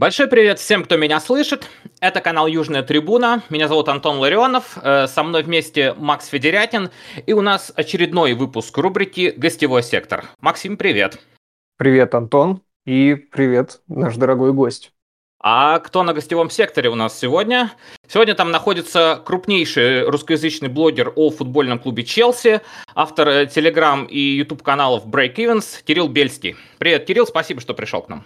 Большой привет всем, кто меня слышит. Это канал Южная Трибуна. Меня зовут Антон Ларионов. Э, со мной вместе Макс Федерятин. И у нас очередной выпуск рубрики «Гостевой сектор». Максим, привет. Привет, Антон. И привет, наш дорогой гость. А кто на гостевом секторе у нас сегодня? Сегодня там находится крупнейший русскоязычный блогер о футбольном клубе Челси, автор э, телеграм и YouTube каналов Break Events Кирилл Бельский. Привет, Кирилл, спасибо, что пришел к нам.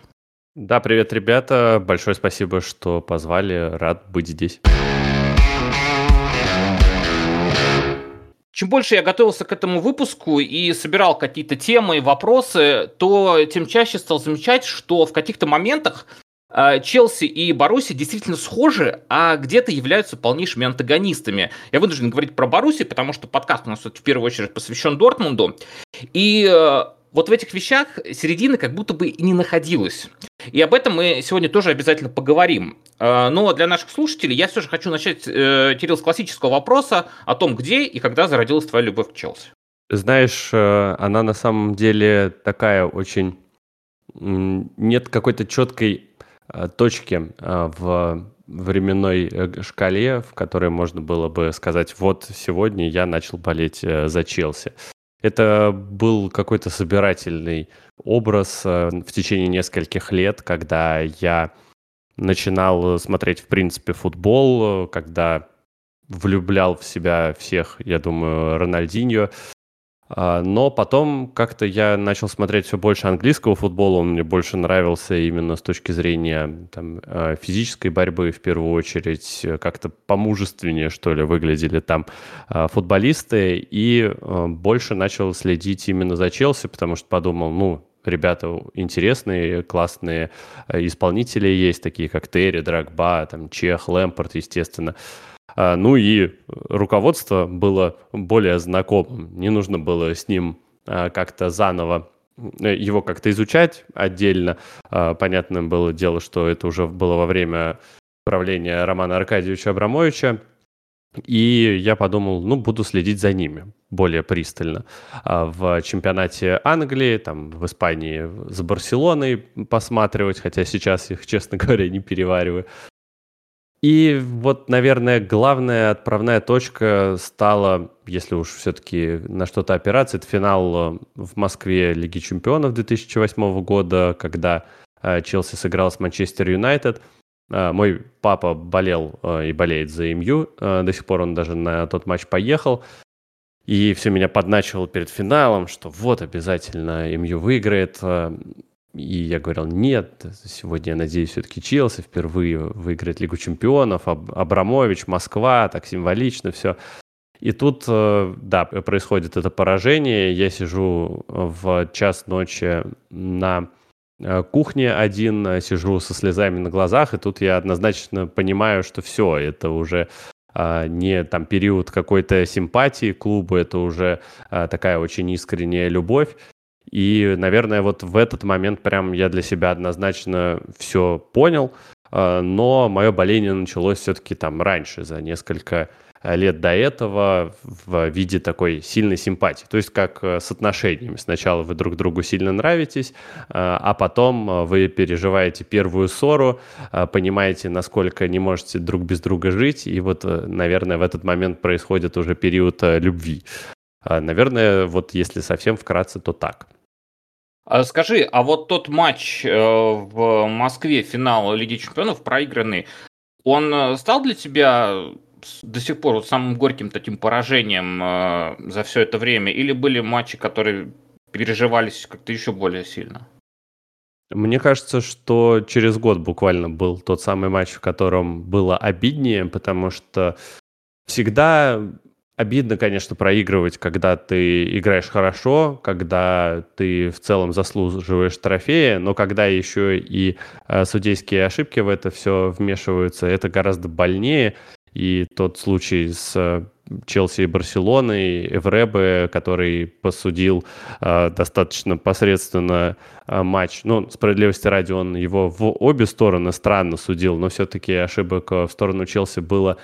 Да, привет, ребята. Большое спасибо, что позвали. Рад быть здесь. Чем больше я готовился к этому выпуску и собирал какие-то темы и вопросы, то тем чаще стал замечать, что в каких-то моментах а, Челси и Баруси действительно схожи, а где-то являются полнейшими антагонистами. Я вынужден говорить про Баруси, потому что подкаст у нас в первую очередь посвящен Дортмунду. И э, вот в этих вещах середины как будто бы и не находилось. И об этом мы сегодня тоже обязательно поговорим. Э, но для наших слушателей я все же хочу начать, э, Кирилл, с классического вопроса о том, где и когда зародилась твоя любовь к Челси. Знаешь, она на самом деле такая очень... Нет какой-то четкой Э, точки э, в временной э, шкале, в которой можно было бы сказать, вот сегодня я начал болеть за Челси. Это был какой-то собирательный образ в течение нескольких лет, когда я начинал смотреть, в принципе, футбол, когда влюблял в себя всех, я думаю, Рональдиньо, но потом как-то я начал смотреть все больше английского футбола, он мне больше нравился именно с точки зрения там, а, физической борьбы в первую очередь, как-то помужественнее, что ли, выглядели там а, футболисты, и больше начал следить именно за Челси, потому что подумал, ну, ребята интересные, классные исполнители есть, такие как Терри, Драгба, там, Чех, Лэмпорт, естественно. А, ну и руководство было более знакомым. Не нужно было с ним а, как-то заново э, его как-то изучать отдельно. А, понятно было дело, что это уже было во время правления Романа Аркадьевича Абрамовича. И я подумал, ну, буду следить за ними более пристально. В чемпионате Англии, там, в Испании с Барселоной посматривать, хотя сейчас их, честно говоря, не перевариваю. И вот, наверное, главная отправная точка стала, если уж все-таки на что-то опираться, это финал э, в Москве Лиги Чемпионов 2008 года, когда э, Челси сыграл с Манчестер Юнайтед. Э, мой папа болел и болеет за МЮ, до сих пор он даже на тот матч поехал. И все меня подначивал перед финалом, что вот обязательно МЮ выиграет. И я говорил, нет, сегодня я надеюсь все-таки Челси впервые выиграет Лигу Чемпионов, Аб Абрамович, Москва, так символично все. И тут, э, да, происходит это поражение. Я сижу в час ночи на э, кухне один, сижу со слезами на глазах, и тут я однозначно понимаю, что все, это уже не там период какой-то симпатии клубу, это уже такая очень искренняя любовь. И, наверное, вот в этот момент прям я для себя однозначно все понял, а, но мое боление началось все-таки там раньше, за несколько лет до этого в виде такой сильной симпатии. То есть как э, с отношениями. Сначала вы друг другу сильно нравитесь, а, а потом э, вы переживаете первую ссору, а, понимаете, насколько не можете друг без друга жить, и вот, э, наверное, в этот момент происходит уже период любви. Наверное, вот если совсем вкратце, то так. А скажи, а вот тот матч э, в Москве, финал Лиги Чемпионов, проигранный, он э, стал для тебя до сих пор вот самым горьким таким поражением э, за все это время? Или были матчи, которые переживались как-то еще более сильно? Мне кажется, что через год буквально был тот самый матч, в котором было обиднее, потому что всегда Обидно, конечно, проигрывать, когда ты играешь хорошо, когда ты в целом заслуживаешь трофея, но когда еще и э, судейские ошибки в это все вмешиваются, это гораздо больнее. И тот случай с э, Челси и Барселоной, Эвребе, который посудил э, достаточно посредственно э, матч. Ну, справедливости ради, он его в обе стороны странно судил, но все-таки ошибок в сторону Челси было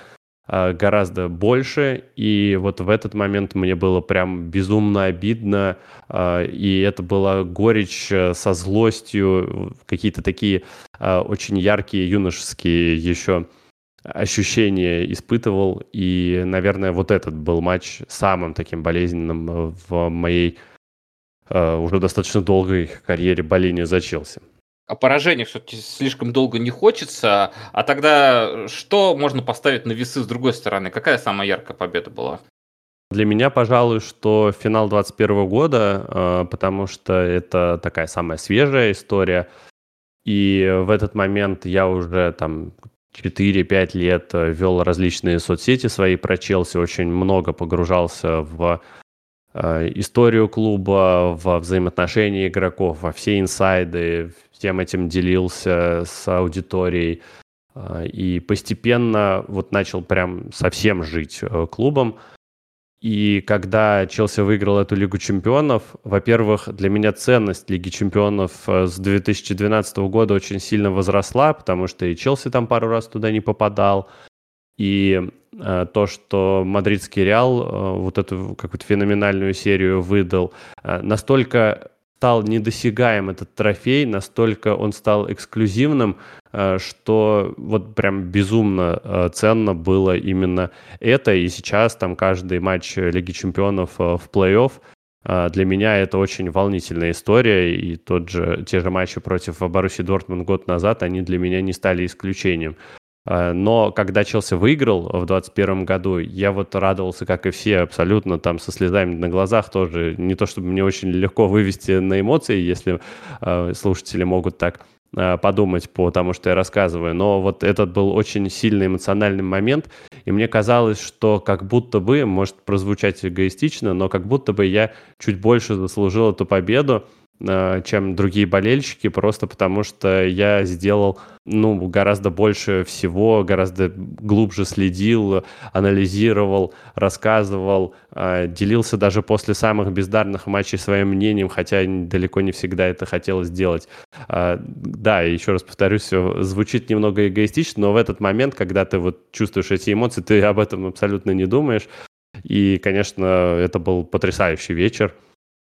гораздо больше, и вот в этот момент мне было прям безумно обидно, а, и это была горечь э, со злостью, какие-то такие очень яркие юношеские еще ощущения испытывал, и, наверное, вот этот был матч самым таким болезненным э, в моей уже достаточно долгой карьере боления за Челси о поражениях все-таки слишком долго не хочется. А тогда что можно поставить на весы с другой стороны? Какая самая яркая победа была? Для меня, пожалуй, что финал 2021 года, э, потому что это такая самая свежая история. И в этот момент я уже там 4-5 лет э, вел различные соцсети свои про Челси, очень много погружался в э, историю клуба, во взаимоотношения игроков, во все инсайды, всем этим делился с аудиторией. А, и постепенно вот начал прям совсем жить э, клубом. И когда Челси выиграл эту Лигу чемпионов, во-первых, для меня ценность Лиги чемпионов э, с 2012 года очень сильно возросла, потому что и Челси там пару раз туда не попадал. И э, то, что мадридский Реал э, вот эту какую-то феноменальную серию выдал, э, настолько стал недосягаем этот трофей, настолько он стал эксклюзивным, э, что вот прям безумно э, ценно было именно это. И сейчас там каждый матч Лиги Чемпионов э, в плей-офф для меня это очень волнительная история, и тот же, те же матчи против Баруси Дортмунд год назад, они для меня не стали исключением. А, но когда Челси выиграл в 2021 году, я вот радовался, как и все, абсолютно там со слезами на глазах тоже. Не то чтобы мне очень легко вывести на эмоции, если э, слушатели могут так э, подумать по тому, что я рассказываю. Но вот этот был очень сильный эмоциональный момент, и мне казалось, что как будто бы, может прозвучать эгоистично, но как будто бы я чуть больше заслужил эту победу, Э, чем другие болельщики, просто потому что я сделал ну, гораздо больше всего, гораздо глубже следил, анализировал, рассказывал, э, делился даже после самых бездарных матчей своим мнением, хотя далеко не всегда это хотелось сделать. Э, да, еще раз повторюсь, звучит немного эгоистично, но в этот момент, когда ты вот чувствуешь эти эмоции, ты об этом абсолютно не думаешь. И, конечно, это был потрясающий вечер.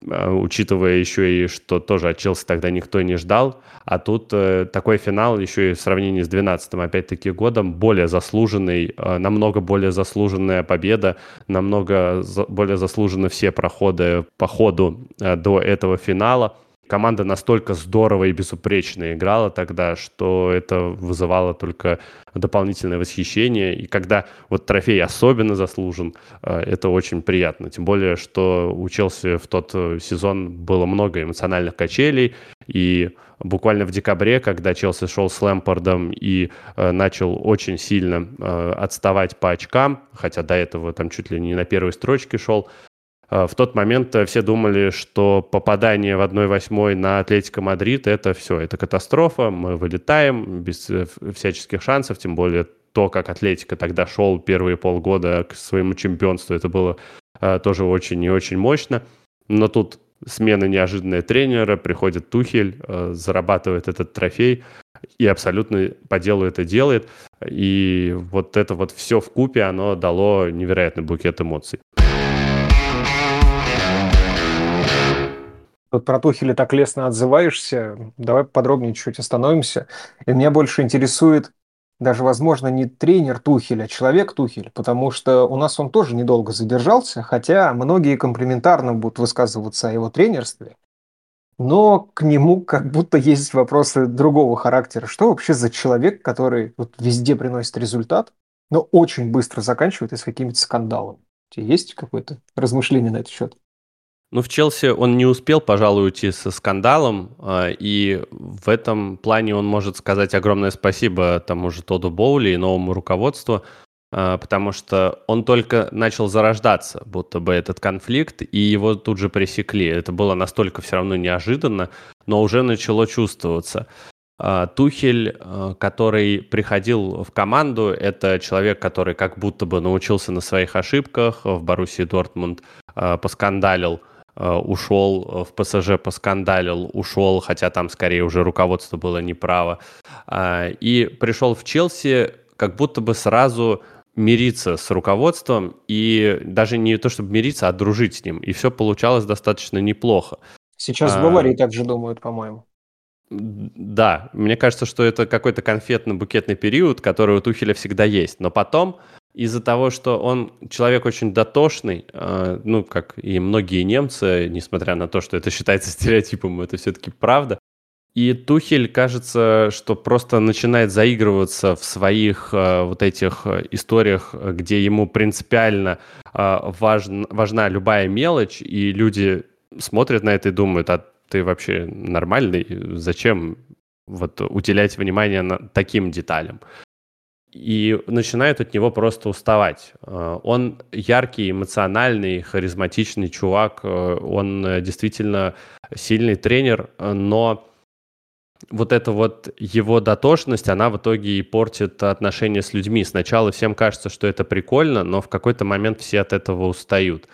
А, учитывая еще и, что тоже от Челси тогда никто не ждал. А тут э, такой финал еще и в сравнении с 12 опять-таки годом более заслуженный, э, намного более заслуженная победа, намного за, более заслужены все проходы по ходу э, до этого финала команда настолько здорово и безупречно играла тогда, что это вызывало только дополнительное восхищение. И когда вот трофей особенно заслужен, э, это очень приятно. Тем более, что у Челси в тот э, сезон было много эмоциональных качелей. И буквально в декабре, когда Челси шел с Лэмпордом и э, начал очень сильно отставать по очкам, хотя до этого там чуть ли не на первой строчке шел, в тот момент э, все думали, что попадание в 1-8 на Атлетико Мадрид – это все, это катастрофа, мы вылетаем без э, всяческих шансов, тем более то, как Атлетика тогда шел первые полгода к своему чемпионству, это было тоже очень и очень мощно. Но тут смена неожиданная тренера, приходит Тухель, зарабатывает этот трофей и абсолютно по делу это делает. И вот это вот все в купе, оно дало невероятный букет эмоций. Тут про Тухеля так лестно отзываешься. Давай подробнее чуть остановимся. И меня больше интересует даже, возможно, не тренер Тухеля, а человек Тухель, потому что у нас он тоже недолго задержался, хотя многие комплиментарно будут высказываться о его тренерстве. Но к нему как будто есть вопросы другого характера. Что вообще за человек, который вот везде приносит результат, но очень быстро заканчивает и с какими-то скандалами? У тебя есть какое-то размышление на этот счет? Ну, в Челси он не успел, пожалуй, уйти со скандалом, а, и в этом плане он может сказать огромное спасибо тому же Тоду Боули и новому руководству, а, потому что он только начал зарождаться, будто бы этот конфликт, и его тут же пресекли. Это было настолько все равно неожиданно, но уже начало чувствоваться. А, Тухель, который приходил в команду, это человек, который как будто бы научился на своих ошибках в Боруссии Дортмунд, поскандалил – ушел э, в ПСЖ, поскандалил, ушел, хотя там скорее уже руководство было неправо. А, и пришел в Челси как будто бы сразу мириться с руководством и даже не то чтобы мириться, а дружить с ним. И все получалось достаточно неплохо. Сейчас а... в Баварии так же думают, по-моему. Да, мне кажется, что это какой-то конфетно-букетный период, который у Тухеля всегда есть. Но потом, из-за того, что он человек очень дотошный, э, ну, как и многие немцы, несмотря на то, что это считается стереотипом, это все-таки правда, и Тухель, кажется, что просто начинает заигрываться в своих э, вот этих э, историях, где ему принципиально э, важн, важна любая мелочь, и люди смотрят на это и думают, а ты вообще нормальный? Зачем вот уделять внимание на таким деталям? И начинают от него просто уставать. Э, он яркий, эмоциональный, харизматичный чувак, э, он действительно сильный тренер, но вот эта вот его дотошность, она в итоге и портит отношения с людьми. Сначала всем кажется, что это прикольно, но в какой-то момент все от этого устают.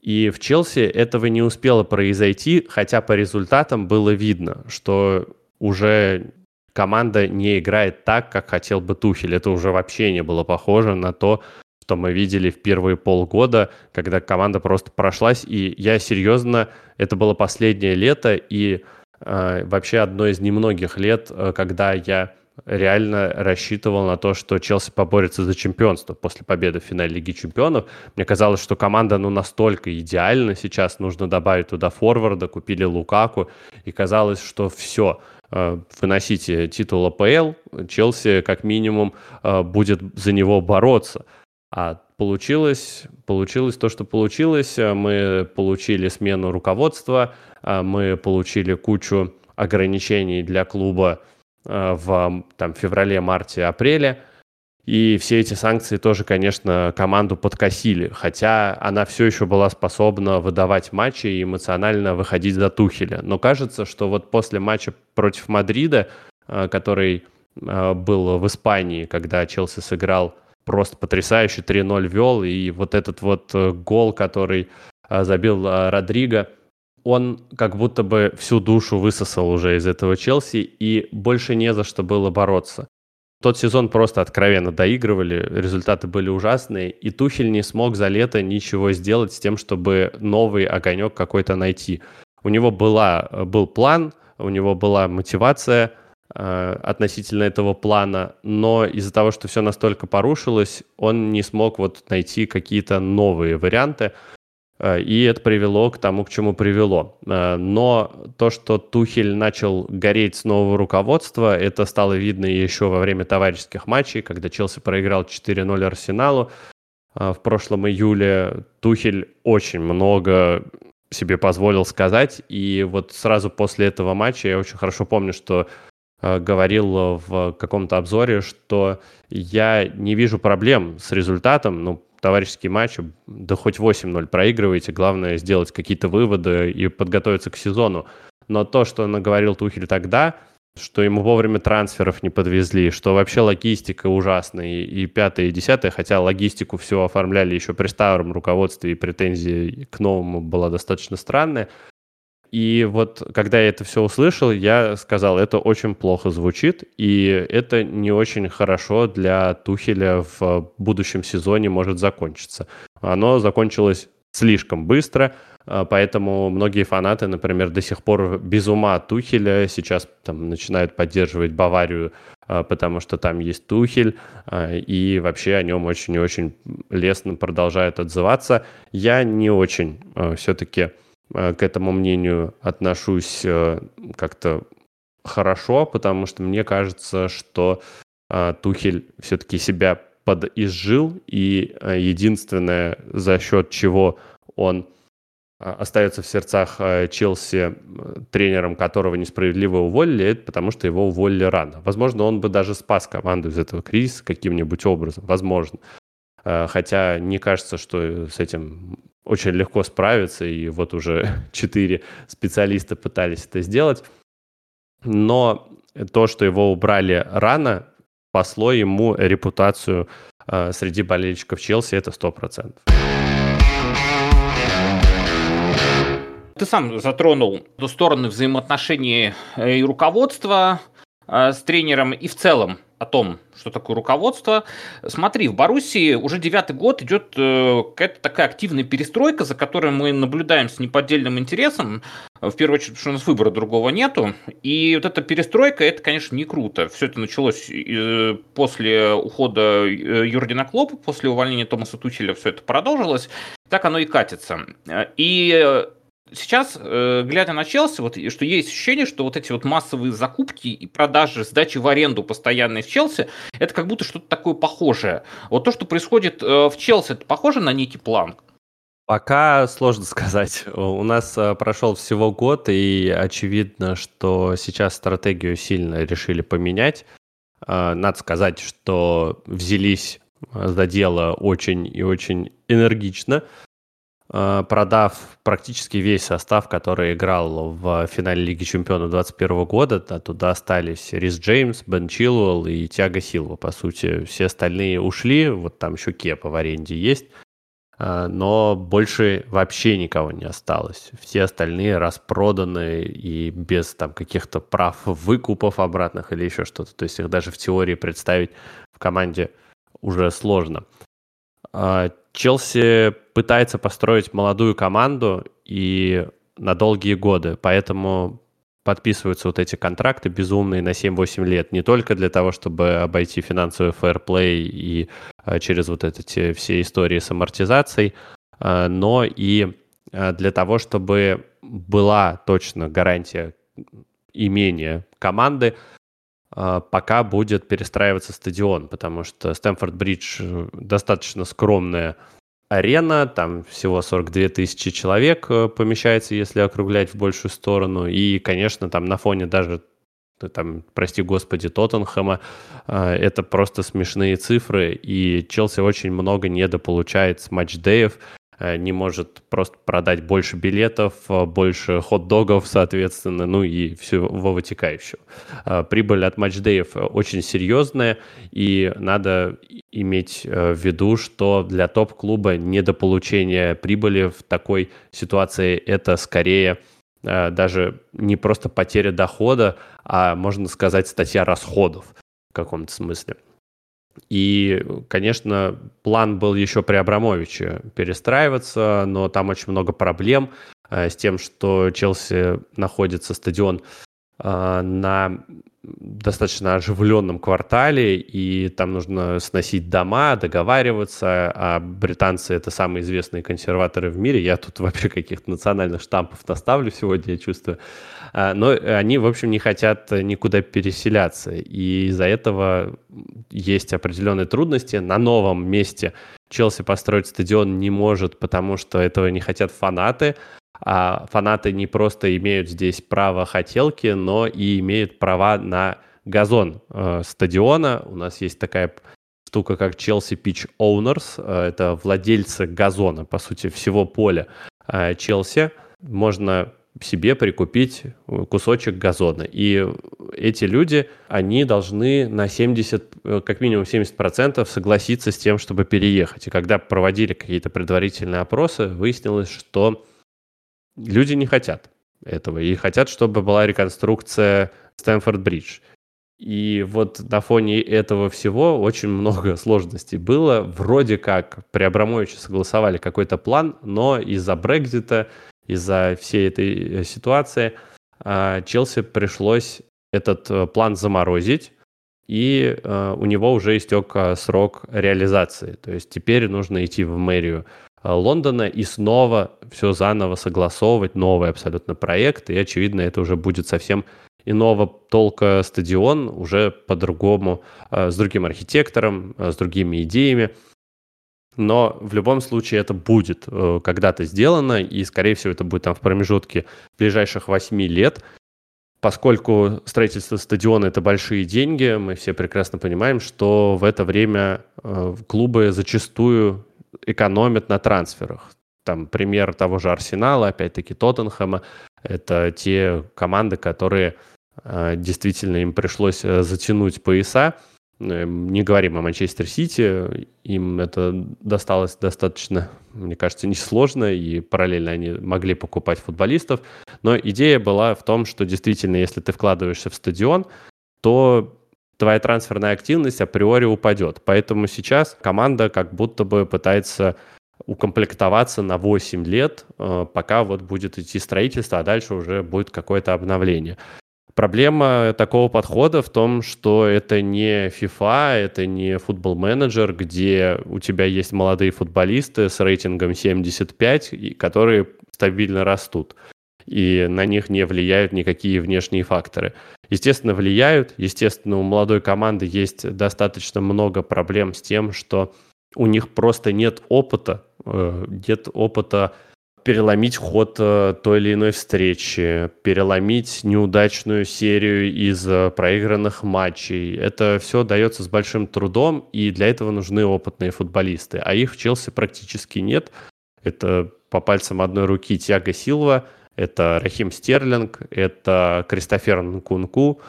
И в Челси этого не успело произойти, хотя по результатам было видно, что уже команда не играет так, как хотел бы Тухель. Это уже вообще не было похоже на то, что мы видели в первые полгода, когда команда просто прошлась. И я серьезно, это было последнее лето, и Э, вообще одно из немногих лет, э, когда я реально рассчитывал на то, что Челси поборется за чемпионство после победы в финале Лиги Чемпионов. Мне казалось, что команда ну настолько идеальна сейчас, нужно добавить туда форварда, купили Лукаку, и казалось, что все, выносите титул АПЛ, Челси как минимум будет за него бороться. А получилось, получилось то, что получилось. Мы получили смену руководства, мы получили кучу ограничений для клуба в там, феврале, марте, апреле. И все эти санкции тоже, конечно, команду подкосили. Хотя она все еще была способна выдавать матчи и эмоционально выходить за Тухеля. Но кажется, что вот после матча против Мадрида, а, который был в Испании, когда Челси сыграл просто потрясающе 3-0 вел, и вот этот вот э, гол, который забил Родриго – он как будто бы всю душу высосал уже из этого Челси, и больше не за что было бороться. Тот сезон просто откровенно доигрывали, результаты были ужасные, и Тухель не смог за лето ничего сделать с тем, чтобы новый огонек какой-то найти. У него была, был план, у него была мотивация э, относительно этого плана, но из-за того, что все настолько порушилось, он не смог вот найти какие-то новые варианты. Э, и это привело к тому, к чему привело. Э, но то, что Тухель начал гореть с нового руководства, это стало видно еще во время товарищеских матчей, когда Челси проиграл 4-0 Арсеналу. Э, в прошлом июле Тухель очень много себе позволил сказать. И вот сразу после этого матча я очень хорошо помню, что говорил в каком-то обзоре, что я не вижу проблем с результатом, ну, товарищеские матчи, да хоть 8-0 проигрываете, главное сделать какие-то выводы и подготовиться к сезону. Но то, что наговорил Тухель тогда, что ему вовремя трансферов не подвезли, что вообще логистика ужасная, и, пятое, и десятое, хотя логистику все оформляли еще при старом руководстве, и претензии к новому была достаточно странная, и вот когда я это все услышал, я сказал, это очень плохо звучит, и это не очень хорошо для Тухеля в будущем сезоне может закончиться. Оно закончилось слишком быстро, а, поэтому многие фанаты, например, до сих пор без ума Тухеля сейчас там начинают поддерживать Баварию, а, потому что там есть Тухель, а, и вообще о нем очень и очень лестно продолжают отзываться. Я не очень все-таки к этому мнению отношусь э, как-то хорошо, потому что мне кажется, что э, Тухель все-таки себя подизжил, и единственное, за счет чего он остается в сердцах Челси тренером, которого несправедливо уволили, это потому что его уволили рано. Возможно, он бы даже спас команду из этого кризиса каким-нибудь образом, возможно. Хотя не кажется, что с этим очень легко справиться, и вот уже четыре специалиста пытались это сделать. Но то, что его убрали рано, посло ему репутацию э, среди болельщиков Челси, это сто процентов. Ты сам затронул сторону взаимоотношений э, и руководства э, с тренером, и в целом о том, что такое руководство. Смотри, в Боруссии уже девятый год идет э, какая-то такая активная перестройка, за которой мы наблюдаем с неподдельным интересом. В первую очередь, потому что у нас выбора другого нету. И вот эта перестройка, это, конечно, не круто. Все это началось э, после ухода э, Юргена Клопа, после увольнения Томаса Тучеля все это продолжилось. Так оно и катится. И сейчас, э, глядя на Челси, вот, что есть ощущение, что вот эти вот массовые закупки и продажи, сдачи в аренду постоянные в Челси, это как будто что-то такое похожее. Вот то, что происходит э, в Челси, это похоже на некий план? Пока сложно сказать. У нас э, прошел всего год, и очевидно, что сейчас стратегию сильно решили поменять. Надо сказать, что взялись за дело очень и очень энергично. Э, продав практически весь состав, который играл в финале Лиги Чемпионов 2021 года. Туда остались Рис Джеймс, Бен Чилуэлл и Тиаго Силва. По сути, все остальные ушли. Вот там еще Кепа в аренде есть. Э, но больше вообще никого не осталось. Все остальные распроданы и без там каких-то прав выкупов обратных или еще что-то. То есть их даже в теории представить в команде уже сложно. Челси пытается построить молодую команду и на долгие годы, поэтому подписываются вот эти контракты безумные на 7-8 лет, не только для того, чтобы обойти финансовый фэрплей и а, через вот эти все истории с амортизацией, а, но и а, для того, чтобы была точно гарантия имения команды, пока будет перестраиваться стадион, потому что Стэнфорд-Бридж э, достаточно скромная арена, там всего 42 тысячи человек э, помещается, если округлять в большую сторону, и, конечно, там на фоне даже э, там, прости господи, Тоттенхэма, это просто смешные цифры, и Челси очень много недополучает с матчдеев, не может просто продать больше билетов, э, больше хот-догов, соответственно, ну и всего вытекающего. Э, прибыль от матчдеев очень серьезная, и надо иметь в виду, что для топ-клуба недополучение прибыли в такой ситуации это скорее даже не просто потеря дохода, а, можно сказать, статья расходов в каком-то смысле. И, конечно, план был еще при Абрамовиче перестраиваться, но там очень много проблем э, с тем, что Челси находится стадион на достаточно оживленном квартале, и там нужно сносить дома, договариваться, а британцы — это самые известные консерваторы в мире. Я тут вообще каких-то национальных штампов наставлю сегодня, я чувствую. А, но они, в общем, не хотят никуда переселяться, и из-за этого есть определенные трудности. На новом месте Челси построить стадион не может, потому что этого не хотят фанаты, а фанаты не просто имеют здесь право хотелки, но и имеют права на газон э, стадиона. У нас есть такая штука, как Chelsea Pitch Owners. Э, это владельцы газона, по сути, всего поля э, Челси. Можно себе прикупить кусочек газона. И эти люди, они должны на 70, э, как минимум 70% согласиться с тем, чтобы переехать. И когда проводили какие-то предварительные опросы, выяснилось, что Люди не хотят этого и хотят, чтобы была реконструкция Стэнфорд-Бридж. И вот на фоне этого всего очень много сложностей было. Вроде как при Абрамовиче согласовали какой-то план, но из-за Брекзита, из-за всей этой э, ситуации а, Челси пришлось этот э, план заморозить, и э, у него уже истек срок реализации. То есть теперь нужно идти в мэрию Лондона и снова все заново согласовывать, новый абсолютно проект, и, очевидно, это уже будет совсем иного толка стадион, уже по-другому, э, с другим архитектором, э, с другими идеями. Но в любом случае это будет когда-то сделано, и, скорее всего, это будет там в промежутке ближайших 8 лет, поскольку строительство стадиона – это большие деньги, мы все прекрасно понимаем, что в это время клубы зачастую экономят на трансферах. Там пример того же Арсенала, опять-таки Тоттенхэма. Это те команды, которые э, действительно им пришлось э, затянуть пояса. Э, не говорим о Манчестер Сити, им это досталось достаточно, мне кажется, несложно, и параллельно они могли покупать футболистов. Но идея была в том, что действительно, если ты вкладываешься в стадион, то твоя трансферная активность априори упадет. Поэтому сейчас команда как будто бы пытается укомплектоваться на 8 лет, э, пока вот будет идти строительство, а дальше уже будет какое-то обновление. Проблема такого подхода в том, что это не FIFA, это не футбол-менеджер, где у тебя есть молодые футболисты с рейтингом 75, которые стабильно растут, и на них не влияют никакие внешние факторы. Естественно, влияют. Естественно, у молодой команды есть достаточно много проблем с тем, что у них просто нет опыта, э, нет опыта переломить ход э, той или иной встречи, переломить неудачную серию из э, проигранных матчей. Это все дается с большим трудом, и для этого нужны опытные футболисты. А их в Челси практически нет. Это по пальцам одной руки Тиаго Силва, это Рахим Стерлинг, это Кристофер Нкунку,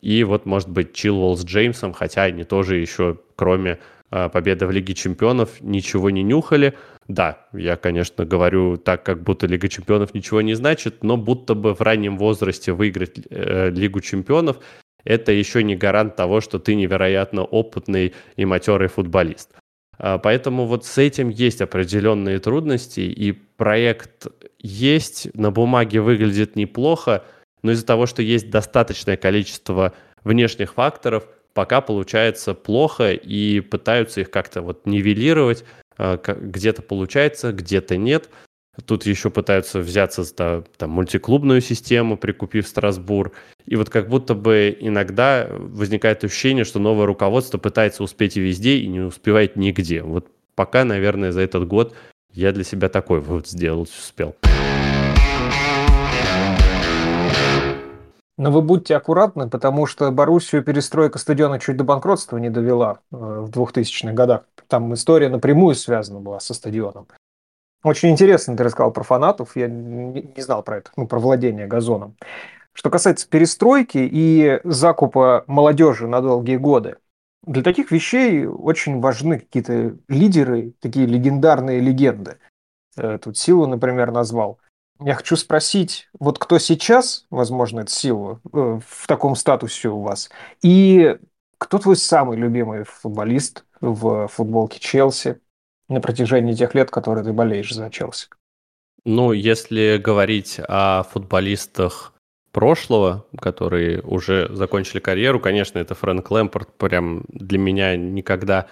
и вот, может быть, Чилвелл с Джеймсом, хотя они тоже еще, кроме э, победы в Лиге Чемпионов, ничего не нюхали – да, я, конечно, говорю так, как будто Лига Чемпионов ничего не значит, но будто бы в раннем возрасте выиграть э, Лигу Чемпионов это еще не гарант того, что ты невероятно опытный и матерый футболист. А, поэтому вот с этим есть определенные трудности, и проект есть, на бумаге выглядит неплохо, но из-за того, что есть достаточное количество внешних факторов, пока получается плохо, и пытаются их как-то вот нивелировать, а, где-то получается, где-то нет. Тут еще пытаются взяться за там, мультиклубную систему, прикупив Страсбур. И вот как будто бы иногда возникает ощущение, что новое руководство пытается успеть и везде, и не успевает нигде. Вот пока, наверное, за этот год я для себя такой вывод сделать успел. Но вы будьте аккуратны, потому что Боруссию перестройка стадиона чуть до банкротства не довела э, в 2000-х годах. Там история напрямую связана была со стадионом. Очень интересно ты рассказал про фанатов, я не, знал про это, ну, про владение газоном. Что касается перестройки и закупа молодежи на долгие годы, для таких вещей очень важны какие-то лидеры, такие легендарные легенды. Э, тут Силу, например, назвал. Я хочу спросить, вот кто сейчас, возможно, это Силу, э, в таком статусе у вас, и кто твой самый любимый футболист в футболке Челси на протяжении тех лет, которые ты болеешь за Челси? Ну, если говорить о футболистах прошлого, которые уже закончили карьеру, конечно, это Фрэнк Лэмпорт. Прям для меня никогда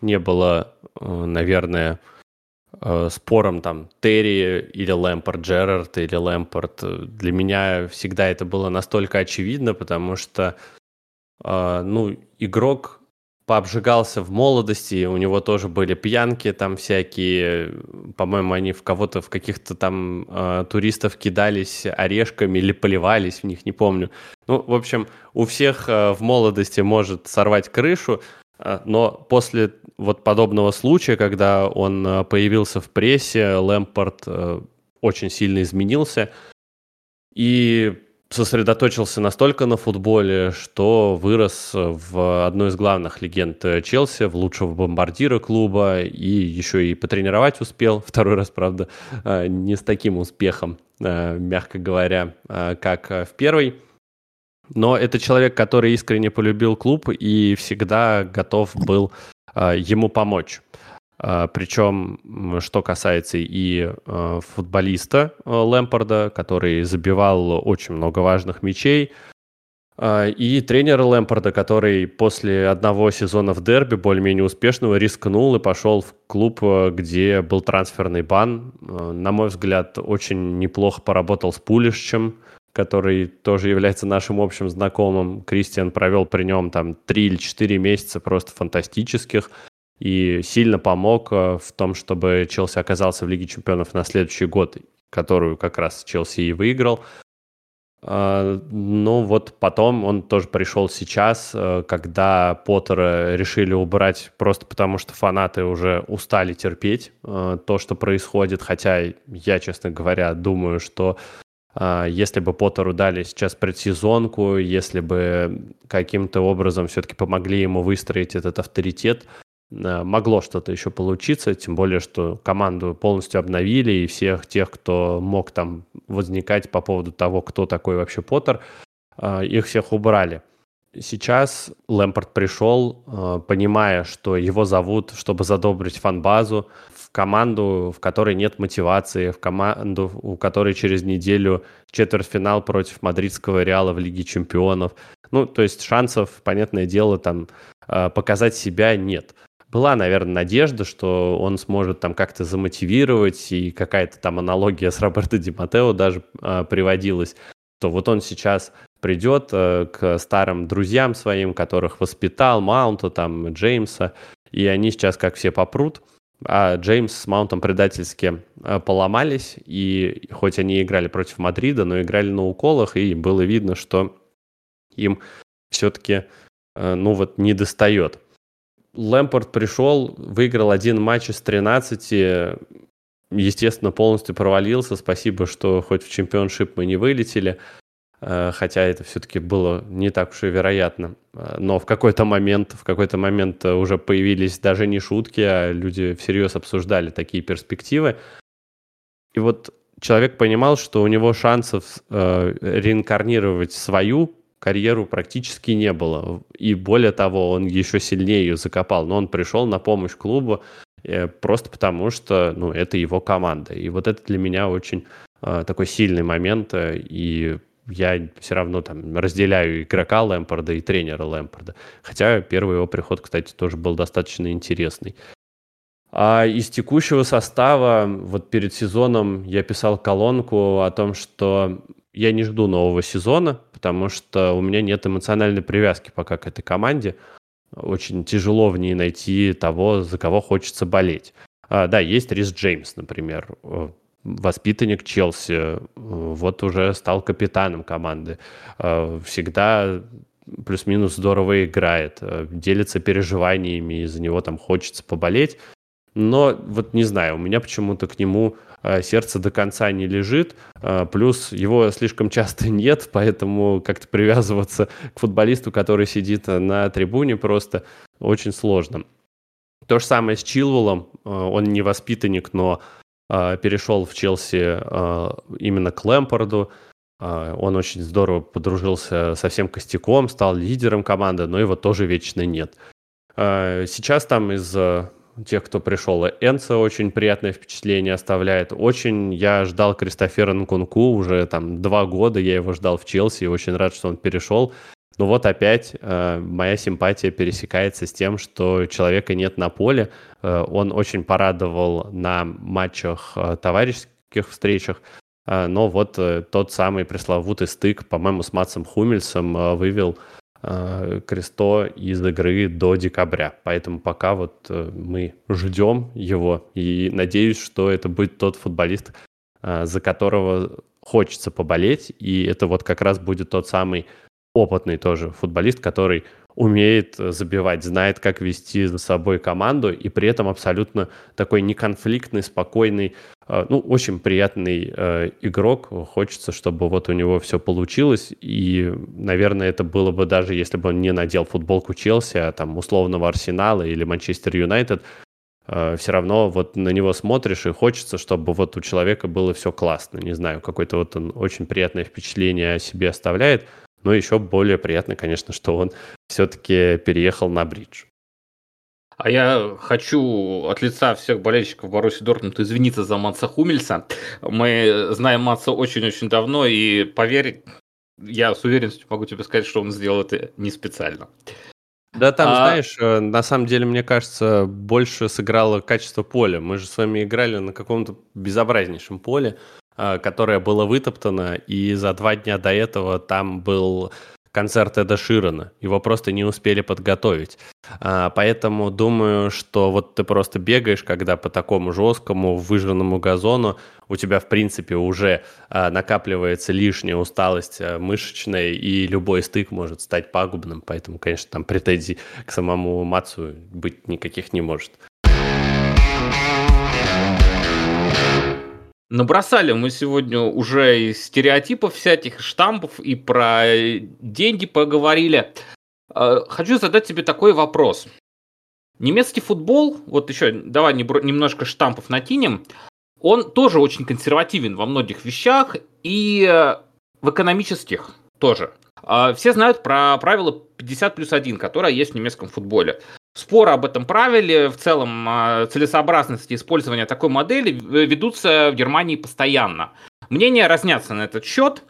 не было, э, наверное, э, спором там Терри или Лэмпорт Джерард или Лэмпорт. Для меня всегда это было настолько очевидно, потому что э, ну, игрок пообжигался в молодости, у него тоже были пьянки там всякие, по-моему, они в кого-то, в каких-то там э, туристов кидались орешками или поливались в них, не помню. Ну, в общем, у всех э, в молодости может сорвать крышу, э, но после вот подобного случая, когда он э, появился в прессе, Лэмпорт э, очень сильно изменился, и сосредоточился настолько на футболе, что вырос в одну из главных легенд Челси, в лучшего бомбардира клуба, и еще и потренировать успел. Второй раз, правда, э, не с таким успехом, э, мягко говоря, э, как в первый. Но это человек, который искренне полюбил клуб и всегда готов был ему помочь. А, Причем, что касается и а, футболиста а, Лэмпорда, который забивал очень много важных мячей, и тренера Лэмпорда, который после одного сезона в дерби, более-менее успешного, рискнул и пошел в клуб, где был трансферный бан. На мой взгляд, очень неплохо поработал с Пулишчем, который тоже является нашим общим знакомым. Кристиан провел при нем там 3 или 4 месяца просто фантастических и сильно помог э, в том, чтобы Челси оказался в Лиге чемпионов на следующий год, которую как раз Челси и выиграл. А, ну вот потом он тоже пришел сейчас, э, когда Поттера решили убрать просто потому, что фанаты уже устали терпеть э, то, что происходит. Хотя я, честно говоря, думаю, что если бы Поттеру дали сейчас предсезонку, если бы каким-то образом все-таки помогли ему выстроить этот авторитет, могло что-то еще получиться, тем более, что команду полностью обновили, и всех тех, кто мог там возникать по поводу того, кто такой вообще Поттер, э, их всех убрали. сейчас Лэмпорт пришел, э, понимая, что его зовут, чтобы задобрить фанбазу, в команду, в которой нет мотивации, в команду, у которой через неделю четвертьфинал против мадридского Реала в Лиге Чемпионов. Ну, то есть шансов, понятное дело, там э, показать себя нет. Была, наверное, надежда, что он сможет там как-то замотивировать, и какая-то там аналогия с Роберто Ди Матео даже э, приводилась, что вот он сейчас придет э, к старым друзьям своим, которых воспитал, Маунта, там, Джеймса, и они сейчас как все попрут, а Джеймс с Маунтом предательски э, поломались, и хоть они играли против Мадрида, но играли на уколах, и было видно, что им все-таки, э, ну вот, не достает. Лэмпорт пришел, выиграл один матч из 13, естественно, полностью провалился. Спасибо, что хоть в чемпионшип мы не вылетели. Э, хотя это все-таки было не так уж и вероятно. Э, но в какой-то момент, в какой-то момент э, уже появились даже не шутки, а люди всерьез обсуждали такие перспективы. И вот человек понимал, что у него шансов реинкарнировать свою карьеру практически не было. И более того, он еще сильнее ее закопал. Но он пришел на помощь клубу э, просто потому, что ну, это его команда. И вот это для меня очень э, такой сильный момент. И я все равно там разделяю игрока Лэмпорда и тренера Лэмпорда. Хотя первый его приход, кстати, тоже был достаточно интересный. А из текущего состава, вот перед сезоном я писал колонку о том, что я не жду нового сезона, потому что у меня нет эмоциональной привязки пока к этой команде. Очень тяжело в ней найти того, за кого хочется болеть. А, да, есть Рис Джеймс, например воспитанник Челси, э, вот уже стал капитаном команды, э, всегда плюс-минус здорово играет, э, делится переживаниями, из-за него там хочется поболеть. Но вот не знаю, у меня почему-то к нему сердце до конца не лежит, плюс его слишком часто нет, поэтому как-то привязываться к футболисту, который сидит на трибуне, просто очень сложно. То же самое с Чилвеллом, он не воспитанник, но перешел в Челси именно к Лэмпорду. Он очень здорово подружился со всем костяком, стал лидером команды, но его тоже вечно нет. Сейчас там из тех, кто пришел, Энца очень приятное впечатление оставляет. Очень я ждал Кристофера Нкунку уже там два года, я его ждал в Челси, и очень рад, что он перешел. Но вот опять э, моя симпатия пересекается с тем, что человека нет на поле. Э, он очень порадовал на матчах, э, товарищеских встречах. Э, но вот э, тот самый пресловутый стык, по-моему, с Матсом Хумельсом э, вывел э, Кресто из игры до декабря. Поэтому пока вот э, мы ждем его и надеюсь, что это будет тот футболист, э, за которого хочется поболеть. И это вот как раз будет тот самый опытный тоже футболист, который умеет забивать, знает, как вести за собой команду, и при этом абсолютно такой неконфликтный, спокойный, э, ну, очень приятный э, игрок. Хочется, чтобы вот у него все получилось, и, наверное, это было бы даже, если бы он не надел футболку Челси, а там условного Арсенала или Манчестер Юнайтед, э, все равно вот на него смотришь, и хочется, чтобы вот у человека было все классно. Не знаю, какое-то вот он очень приятное впечатление о себе оставляет – но еще более приятно, конечно, что он все-таки переехал на бридж. А я хочу от лица всех болельщиков Баруси Дортмунд извиниться за Матса Хумельса. Мы знаем Матса очень-очень давно, и поверь, я с уверенностью могу тебе сказать, что он сделал это не специально. Да, там, а... знаешь, э, на самом деле, мне кажется, больше сыграло качество поля. Мы же с вами играли на каком-то безобразнейшем поле. Э, которое было вытоптано, и за два дня до этого там был концерт Эда Ширана. Его просто не успели подготовить. А, поэтому думаю, что вот ты просто бегаешь, когда по такому жесткому выжженному газону у тебя, в принципе, уже а, накапливается лишняя усталость а, мышечная, и любой стык может стать пагубным. Поэтому, конечно, там претензий к самому Мацу быть никаких не может. Набросали мы сегодня уже и стереотипов всяких, штампов, и про деньги поговорили. Э, хочу задать тебе такой вопрос. Немецкий футбол, вот еще давай немножко штампов накинем, он тоже очень консервативен во многих вещах и в экономических тоже. Все знают про правило 50 плюс 1, которое есть в немецком футболе. Споры об этом правиле, в целом целесообразности использования такой модели ведутся в Германии постоянно. Мнения разнятся на этот счет.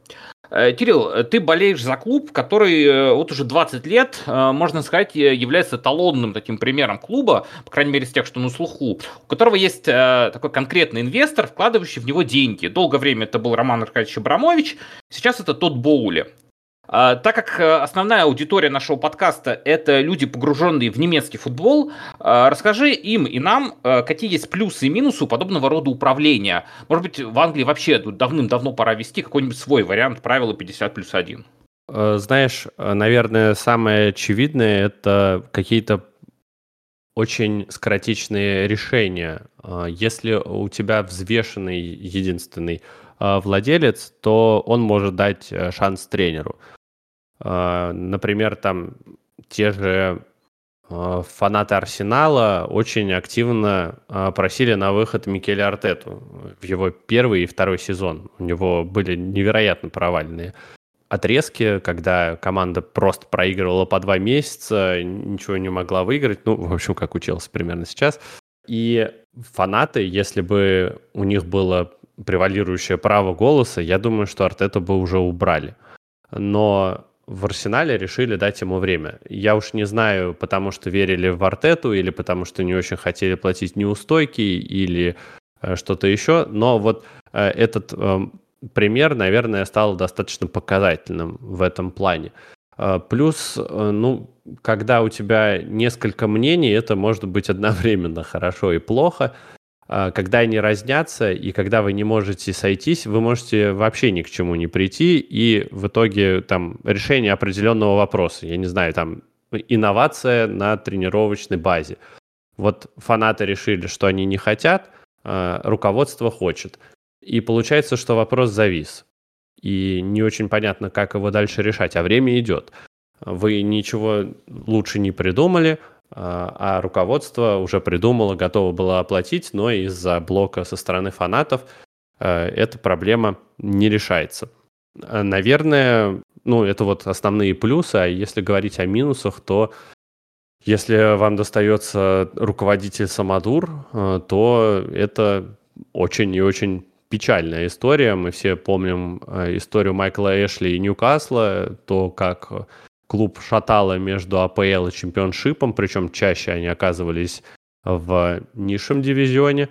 Э, Кирилл, ты болеешь за клуб, который э, вот уже 20 лет, э, можно сказать, является талонным таким примером клуба, по крайней мере, из тех, что на слуху, у которого есть такой конкретный инвестор, вкладывающий в него деньги. Долгое время это был Роман Аркадьевич Абрамович, сейчас это тот Боули. А, так как э, основная аудитория нашего подкаста – это люди, погруженные в немецкий футбол, а, расскажи им и нам, э, какие есть плюсы и минусы у подобного рода управления. Может быть, в Англии вообще давным-давно пора ввести какой-нибудь свой вариант правила 50 плюс 1. Э, знаешь, наверное, самое очевидное – это какие-то очень скоротечные решения. Если у тебя взвешенный единственный владелец, то он может дать шанс тренеру. А, например, там те же а, фанаты Арсенала очень активно а, просили на выход Микеля Артету в его первый и второй сезон. У него были невероятно провальные отрезки, когда команда просто проигрывала по два месяца, ничего не могла выиграть. Ну, в общем, как учился примерно сейчас. И фанаты, если бы у них было превалирующее право голоса, я думаю, что Артету бы уже убрали. Но в Арсенале решили дать ему время. Я уж не знаю, потому что верили в Артету или потому что не очень хотели платить неустойки или э, что-то еще, но вот э, этот э, пример, наверное, стал достаточно показательным в этом плане. Э, плюс, э, ну, когда у тебя несколько мнений, это может быть одновременно хорошо и плохо. А, когда они разнятся, и когда вы не можете сойтись, вы можете вообще ни к чему не прийти, и в итоге там решение определенного вопроса, я не знаю, там инновация на тренировочной базе. Вот фанаты решили, что они не хотят, а руководство хочет. И получается, что вопрос завис. И не очень понятно, как его дальше решать, а время идет. Вы ничего лучше не придумали, а, а руководство уже придумало, готово было оплатить, но из-за блока со стороны фанатов э, эта проблема не решается. Э, наверное, ну, это вот основные плюсы, а если говорить о минусах, то если вам достается руководитель Самодур, э, то это очень и очень печальная история. Мы все помним историю Майкла Эшли и Ньюкасла, то, как клуб шатало между АПЛ и чемпионшипом, причем чаще они оказывались в низшем дивизионе.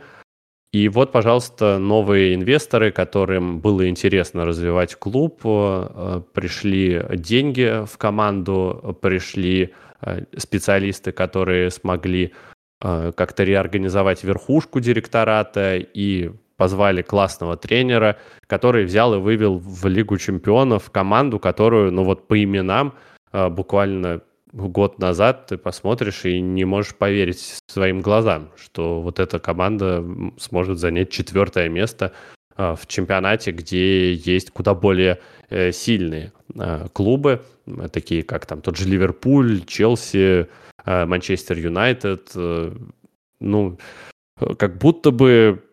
И вот, пожалуйста, новые инвесторы, которым было интересно развивать клуб, э, пришли деньги в команду, пришли э, специалисты, которые смогли э, как-то реорганизовать верхушку директората и позвали классного тренера, который взял и вывел в Лигу чемпионов команду, которую, ну вот по именам, буквально год назад ты посмотришь и не можешь поверить своим глазам, что вот эта команда сможет занять четвертое место а, в чемпионате, где есть куда более э, сильные клубы, такие как там тот же Ливерпуль, Челси, Манчестер Юнайтед. Э, ну, как будто бы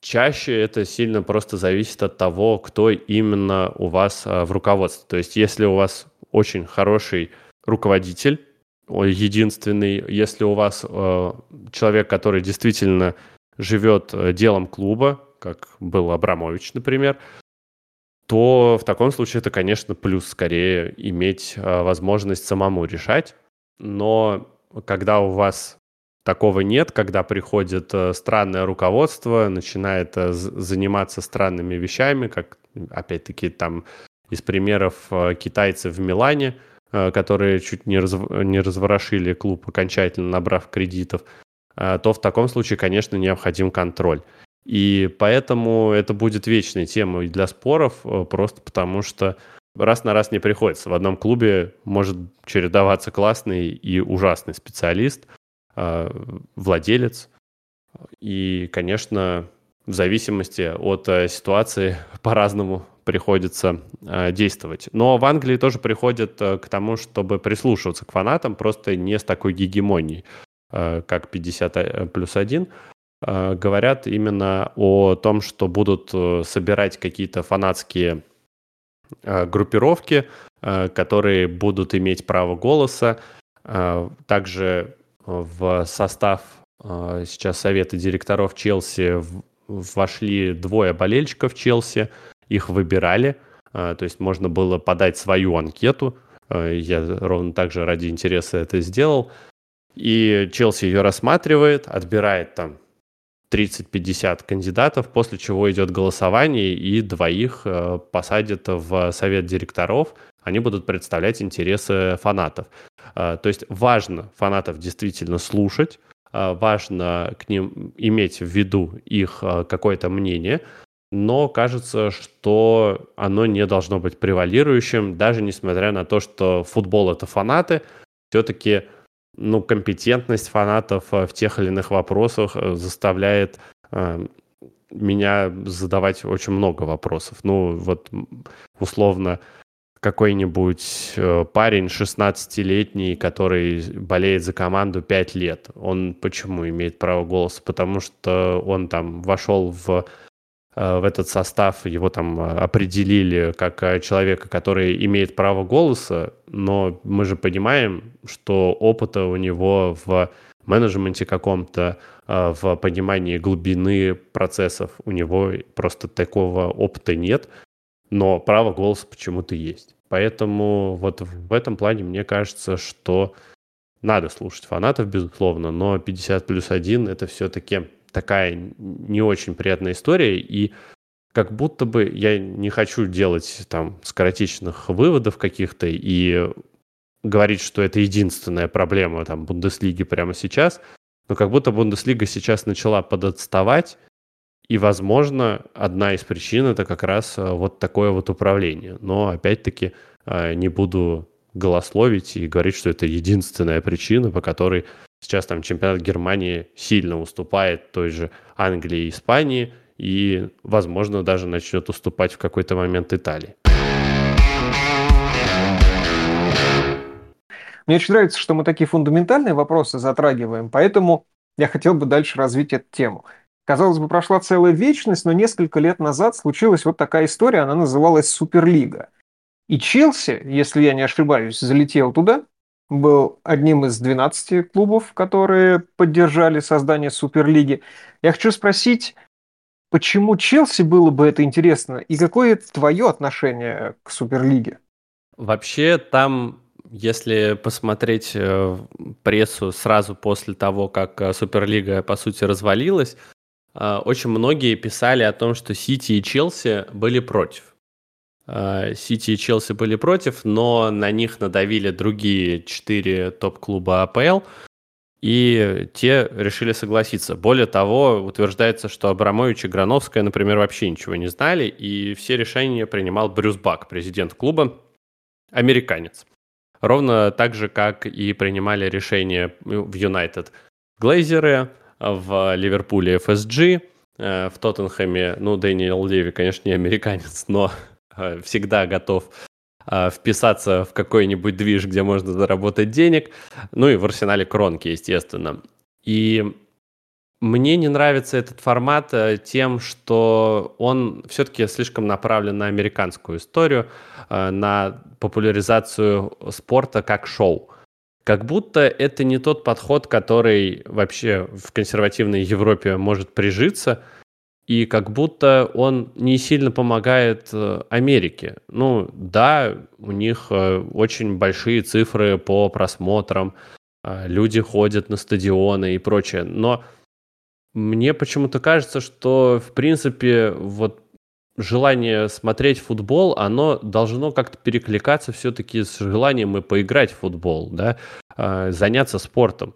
чаще это сильно просто зависит от того, кто именно у вас в руководстве. То есть если у вас очень хороший руководитель, единственный, если у вас э, человек, который действительно живет э, делом клуба, как был Абрамович, например, то в таком случае это, конечно, плюс скорее иметь э, возможность самому решать. Но когда у вас такого нет, когда приходит э, странное руководство, начинает э, заниматься странными вещами, как опять-таки там из примеров э, китайцев в Милане, э, которые чуть не, раз, не разворошили клуб, окончательно набрав кредитов, э, то в таком случае, конечно, необходим контроль. И поэтому это будет вечной темой для споров, просто потому что раз на раз не приходится. В одном клубе может чередоваться классный и ужасный специалист, владелец. И, конечно, в зависимости от ситуации по-разному приходится э, действовать. Но в Англии тоже приходят э, к тому, чтобы прислушиваться к фанатам, просто не с такой гегемонией, э, как 50 э, плюс 1. Э, говорят именно о том, что будут э, собирать какие-то фанатские группировки, которые будут иметь право голоса. Также в состав сейчас совета директоров Челси вошли двое болельщиков Челси, их выбирали, то есть можно было подать свою анкету, я ровно так же ради интереса это сделал, и Челси ее рассматривает, отбирает там 30-50 кандидатов, после чего идет голосование, и двоих э, посадят в совет директоров. Они будут представлять интересы фанатов. Э, то есть важно фанатов действительно слушать, важно к ним иметь в виду их э, какое-то мнение, но кажется, что оно не должно быть превалирующим, даже несмотря на то, что футбол это фанаты, все-таки ну, компетентность фанатов э, в тех или иных вопросах э, заставляет э, меня задавать очень много вопросов. Ну, вот условно какой-нибудь парень 16-летний, который болеет за команду 5 лет, он почему имеет право голоса? Потому что он там вошел в в этот состав его там определили как человека, который имеет право голоса, но мы же понимаем, что опыта у него в менеджменте каком-то, в понимании глубины процессов у него просто такого опыта нет, но право голоса почему-то есть. Поэтому вот в этом плане мне кажется, что надо слушать фанатов, безусловно, но 50 плюс 1 это все-таки такая не очень приятная история, и как будто бы я не хочу делать там скоротечных выводов каких-то и говорить, что это единственная проблема там Бундеслиги прямо сейчас, но как будто Бундеслига сейчас начала подотставать, и, возможно, одна из причин это как раз э, вот такое вот управление. Но, опять-таки, э, не буду голословить и говорить, что это единственная причина, по которой Сейчас там чемпионат Германии сильно уступает той же Англии и Испании, и, возможно, даже начнет уступать в какой-то момент Италии. Мне очень нравится, что мы такие фундаментальные вопросы затрагиваем, поэтому я хотел бы дальше развить эту тему. Казалось бы, прошла целая вечность, но несколько лет назад случилась вот такая история, она называлась Суперлига. И Челси, если я не ошибаюсь, залетел туда, был одним из 12 клубов, которые поддержали создание Суперлиги. Я хочу спросить, почему Челси было бы это интересно, и какое твое отношение к Суперлиге? Вообще там, если посмотреть э, прессу сразу после того, как э, Суперлига, по сути, развалилась, очень многие писали о том, что Сити и Челси были против. Э, Сити и Челси были против, но на них надавили другие четыре топ-клуба АПЛ, и те решили согласиться. Более того, утверждается, что Абрамович и Грановская, например, вообще ничего не знали, и все решения принимал Брюс Бак, президент клуба, американец. Ровно так же, как и принимали решения в Юнайтед Глейзеры, в Ливерпуле FSG, э, в Тоттенхэме, ну, Дэниел Леви, конечно, не американец, но Э, всегда готов э, вписаться в какой-нибудь движ, где можно заработать денег. Ну и в арсенале кронки, естественно. И мне не нравится этот формат тем, что он все-таки слишком направлен на американскую историю, на популяризацию спорта как шоу. Как будто это не тот подход, который вообще в консервативной Европе может прижиться – и как будто он не сильно помогает э, Америке. Ну да, у них э, очень большие цифры по просмотрам, э, люди ходят на стадионы и прочее, но мне почему-то кажется, что в принципе вот желание смотреть футбол, оно должно как-то перекликаться все-таки с желанием и поиграть в футбол, да, заняться спортом.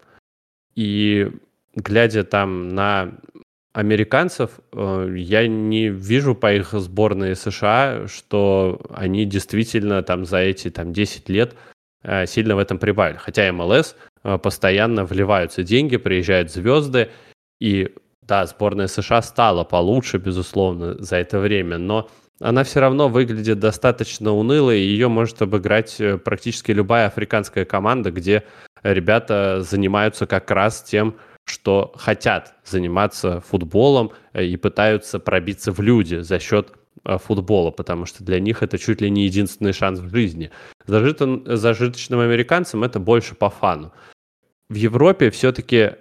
И глядя там на американцев э, я не вижу по их сборной США, что они действительно там за эти там 10 лет э, сильно в этом прибавили. Хотя МЛС э, постоянно вливаются деньги, приезжают звезды, и да, сборная США стала получше, безусловно, за это время, но она все равно выглядит достаточно унылой, и ее может обыграть практически любая африканская команда, где ребята занимаются как раз тем, что хотят заниматься футболом э, и пытаются пробиться в люди за счет э, футбола, потому что для них это чуть ли не единственный шанс в жизни. Зажитым, зажиточным американцам это больше по фану. В Европе все-таки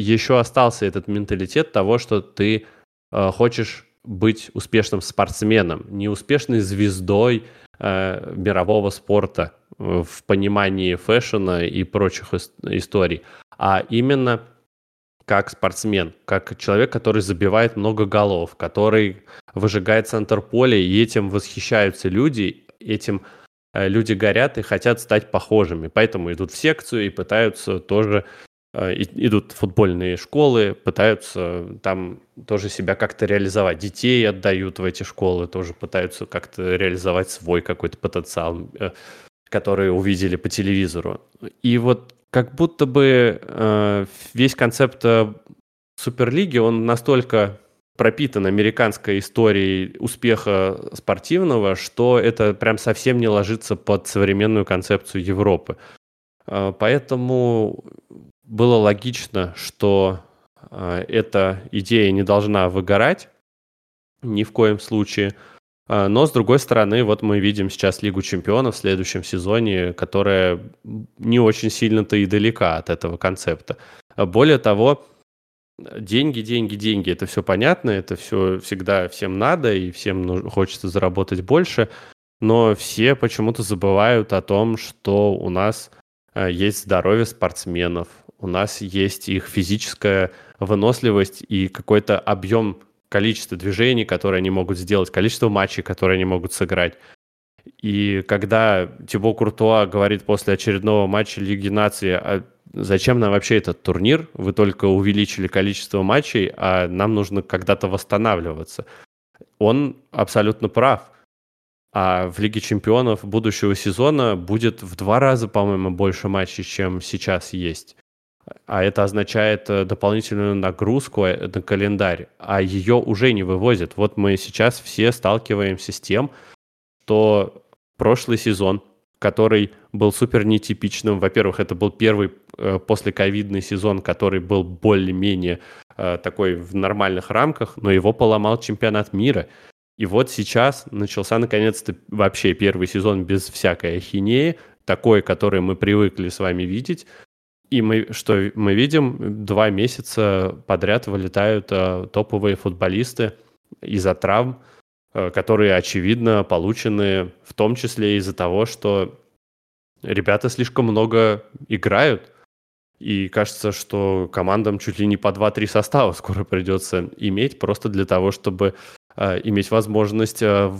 еще остался этот менталитет того, что ты э, хочешь быть успешным спортсменом, не успешной звездой э, мирового спорта э, в понимании фэшена и прочих историй, а именно как спортсмен, как человек, который забивает много голов, который выжигает центр поля, и этим восхищаются люди, этим э, люди горят и хотят стать похожими. Поэтому идут в секцию и пытаются тоже идут в футбольные школы, пытаются там тоже себя как-то реализовать. Детей отдают в эти школы, тоже пытаются как-то реализовать свой какой-то потенциал, э, который увидели по телевизору. И вот как будто бы э, весь концепт Суперлиги, он настолько пропитан американской историей успеха спортивного, что это прям совсем не ложится под современную концепцию Европы. Поэтому было логично, что э, эта идея не должна выгорать ни в коем случае. А, но, с другой стороны, вот мы видим сейчас Лигу чемпионов в следующем сезоне, которая не очень сильно-то и далека от этого концепта. Более того, деньги, деньги, деньги, это все понятно, это все всегда всем надо, и всем хочется заработать больше, но все почему-то забывают о том, что у нас есть здоровье спортсменов, у нас есть их физическая выносливость и какой-то объем количества движений, которые они могут сделать, количество матчей, которые они могут сыграть. И когда Тибо Куртуа говорит после очередного матча Лиги Нации, а зачем нам вообще этот турнир? Вы только увеличили количество матчей, а нам нужно когда-то восстанавливаться. Он абсолютно прав. А в Лиге чемпионов будущего сезона будет в два раза, по-моему, больше матчей, чем сейчас есть а это означает э, дополнительную нагрузку э, на календарь, а ее уже не вывозят. Вот мы сейчас все сталкиваемся с тем, что прошлый сезон, который был супер нетипичным, во-первых, это был первый э, послековидный сезон, который был более-менее э, такой в нормальных рамках, но его поломал чемпионат мира. И вот сейчас начался наконец-то вообще первый сезон без всякой ахинеи, такой, который мы привыкли с вами видеть, и мы, что мы видим, два месяца подряд вылетают э, топовые футболисты из-за травм, э, которые, очевидно, получены в том числе из-за того, что ребята слишком много играют. И кажется, что командам чуть ли не по 2-3 состава скоро придется иметь, просто для того, чтобы э, иметь возможность э,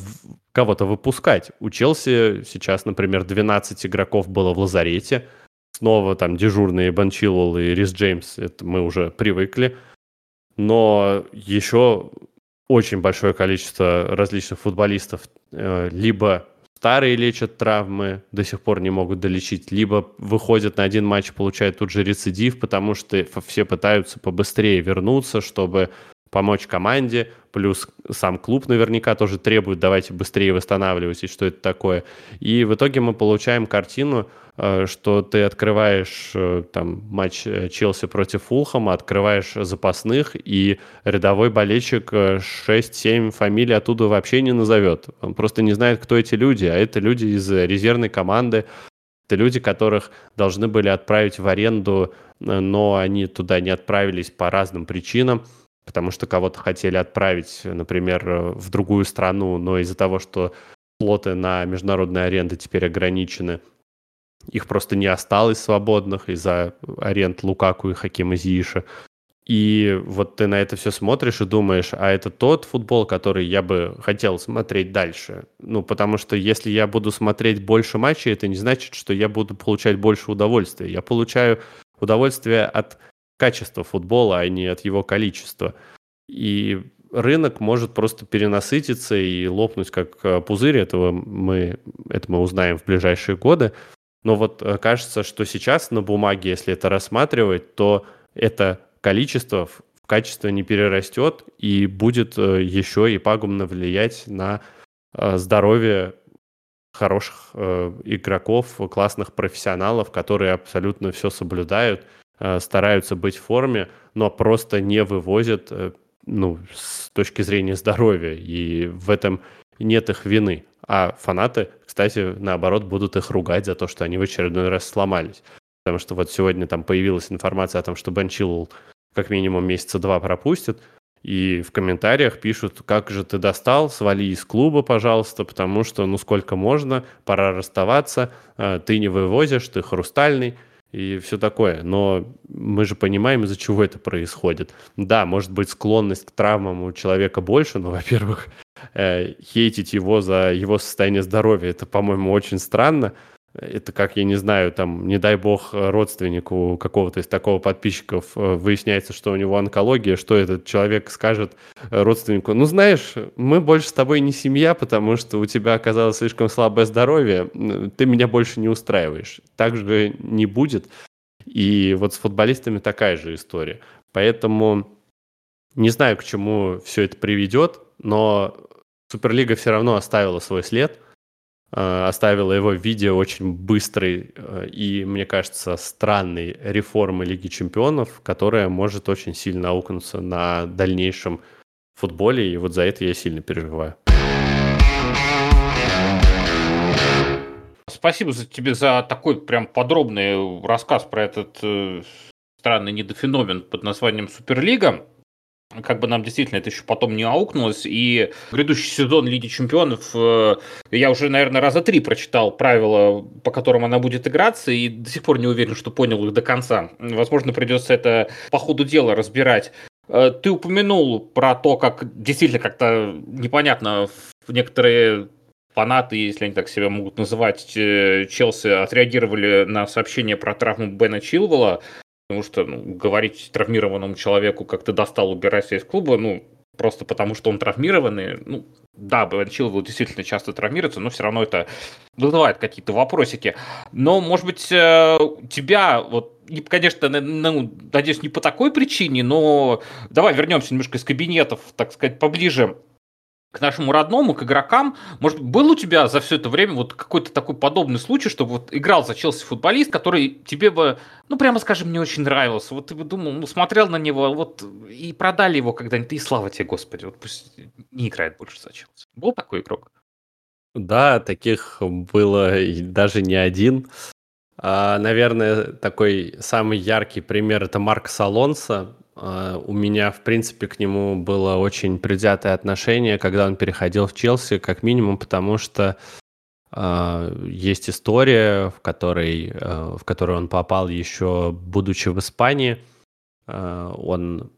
кого-то выпускать. У Челси сейчас, например, 12 игроков было в лазарете – снова там дежурные Бен Чилвелл и Рис Джеймс, это мы уже привыкли. Но еще очень большое количество различных футболистов э, либо старые лечат травмы, до сих пор не могут долечить, либо выходят на один матч, получают тут же рецидив, потому что все пытаются побыстрее вернуться, чтобы помочь команде, плюс сам клуб наверняка тоже требует, давайте быстрее восстанавливайтесь, что это такое. И в итоге мы получаем картину, что ты открываешь э, там матч э, Челси против Фулхама, открываешь запасных, и рядовой болельщик 6-7 фамилий оттуда вообще не назовет. Он просто не знает, кто эти люди, а это люди из резервной команды, это люди, которых должны были отправить в аренду, но они туда не отправились по разным причинам потому что кого-то хотели отправить, например, в другую страну, но из-за того, что слоты на международные аренды теперь ограничены, их просто не осталось свободных из-за аренд Лукаку и Хакима Зииша. И вот ты на это все смотришь и думаешь, а это тот футбол, который я бы хотел смотреть дальше. Ну, потому что если я буду смотреть больше матчей, это не значит, что я буду получать больше удовольствия. Я получаю удовольствие от качества футбола, а не от его количества. И рынок может просто перенасытиться и лопнуть как э, пузырь. Этого мы, это мы узнаем в ближайшие годы. Но вот э, кажется, что сейчас на бумаге, если это рассматривать, то это количество в качество не перерастет и будет э, еще и пагубно влиять на здоровье хороших игроков, классных профессионалов, которые абсолютно все соблюдают – Э, стараются быть в форме, но просто не вывозят э, ну, с точки зрения здоровья, и в этом нет их вины. А фанаты, кстати, наоборот, будут их ругать за то, что они в очередной раз сломались. Потому что вот сегодня там появилась информация о том, что Бен Чиллл как минимум месяца два пропустит, и в комментариях пишут, как же ты достал, свали из клуба, пожалуйста, потому что, ну, сколько можно, пора расставаться, а, ты не вывозишь, ты хрустальный и все такое. Но мы же понимаем, из-за чего это происходит. Да, может быть, склонность к травмам у человека больше, но, во-первых, э, хейтить его за его состояние здоровья, это, по-моему, очень странно. Это как, я не знаю, там, не дай бог, родственнику какого-то из такого подписчиков э, выясняется, что у него онкология, что этот человек скажет родственнику, ну, знаешь, мы больше с тобой не семья, потому что у тебя оказалось слишком слабое здоровье, ты меня больше не устраиваешь. Так же не будет. И вот с футболистами такая же история. Поэтому не знаю, к чему все это приведет, но Суперлига все равно оставила свой след – Э, оставила его в виде очень быстрой э, и, мне кажется, странной реформы Лиги Чемпионов, которая может очень сильно аукнуться на дальнейшем футболе, и вот за это я сильно переживаю. Спасибо за тебе за такой прям подробный рассказ про этот э, странный недофеномен под названием Суперлига как бы нам действительно это еще потом не аукнулось. И грядущий сезон Лиги Чемпионов, э, я уже, наверное, раза три прочитал правила, по которым она будет играться, и до сих пор не уверен, что понял их до конца. Возможно, придется это по ходу дела разбирать. Э, ты упомянул про то, как действительно как-то непонятно некоторые фанаты, если они так себя могут называть, э, Челси отреагировали на сообщение про травму Бена Чилвелла. Потому что ну, говорить травмированному человеку, как ты достал, убирайся из клуба, ну, просто потому что он травмированный, ну, да, Бен Чилвелл действительно часто травмируется, но все равно это вызывает какие-то вопросики. Но, может быть, э, тебя, вот, конечно, ну, надеюсь, не по такой причине, но давай вернемся немножко из кабинетов, так сказать, поближе к нашему родному, к игрокам. Может, был у тебя за все это время вот какой-то такой подобный случай, что вот играл за Челси футболист, который тебе бы, ну, прямо скажем, не очень нравился. Вот ты бы думал, ну, смотрел на него, вот, и продали его когда-нибудь, и слава тебе, Господи, вот пусть не играет больше за Челси. Был такой игрок? Да, таких было даже не один. А, наверное, такой самый яркий пример – это Марк Салонса. А, у меня, в принципе, к нему было очень предвзятое отношение, когда он переходил в Челси, как минимум, потому что э, есть история, в которой, э, в которую он попал еще будучи в Испании. Э, он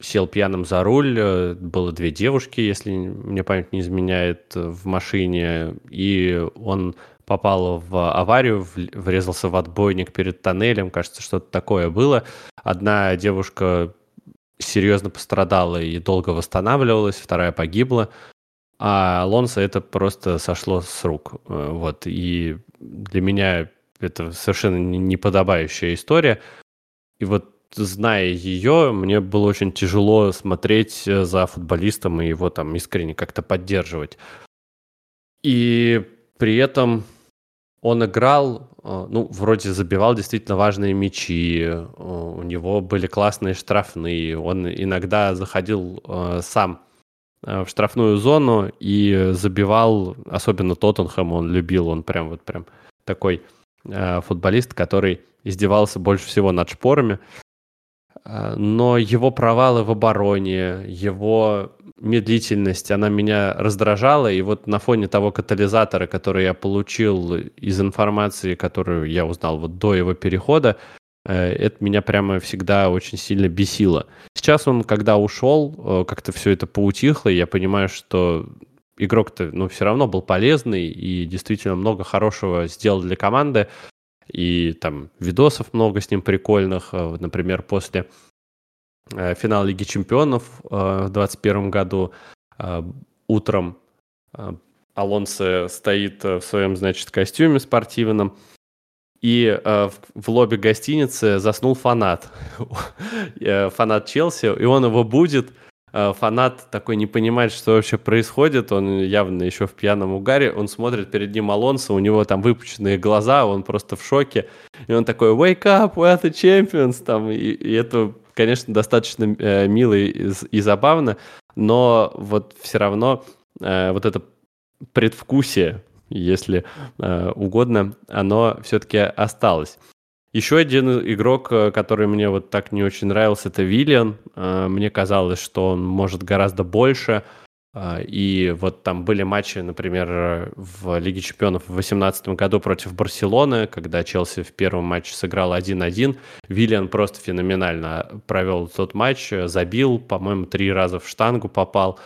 сел пьяным за руль, было две девушки, если мне память не изменяет, в машине, и он попал в аварию, врезался в отбойник перед тоннелем, кажется, что-то такое было. Одна девушка серьезно пострадала и долго восстанавливалась, вторая погибла. А Алонсо это просто сошло с рук. Э, вот. И для меня это совершенно неподобающая история. И вот зная ее, мне было очень тяжело смотреть э, за футболистом и его там искренне как-то поддерживать. И при этом он играл, э, ну, вроде забивал действительно важные мячи, э, у него были классные штрафные, он иногда заходил э, сам в штрафную зону и забивал, особенно Тоттенхэм он любил, он прям вот прям такой футболист, который издевался больше всего над шпорами. Но его провалы в обороне, его медлительность, она меня раздражала, и вот на фоне того катализатора, который я получил из информации, которую я узнал вот до его перехода, э, это меня прямо всегда очень сильно бесило. Сейчас он, когда ушел, э, как-то все это поутихло, и я понимаю, что игрок-то, ну, все равно был полезный и действительно много хорошего сделал для команды. И там видосов много с ним прикольных. Э, например, после финал Лиги Чемпионов э, в 2021 году. Э, утром Алонсо стоит в своем, значит, костюме спортивном, и в лобби гостиницы заснул фанат. фанат Челси, и он его будет, э, фанат такой не понимает, что вообще происходит, он явно еще в пьяном угаре, он смотрит перед ним Алонсо, у него там выпученные глаза, он просто в шоке, и он такой «Wake up, we are the champions!» там, и, и это, конечно, достаточно э, мило и, и забавно, но вот все равно э, вот это предвкусие, если э, угодно, оно все-таки осталось. Еще один игрок, э, который мне вот так не очень нравился, это Виллиан. Э, мне казалось, что он может гораздо больше. Э, и вот там были матчи, например, в Лиге чемпионов в 2018 году против Барселоны, когда Челси в первом матче сыграл 1-1. Виллиан просто феноменально провел тот матч, забил, по-моему, три раза в штангу попал.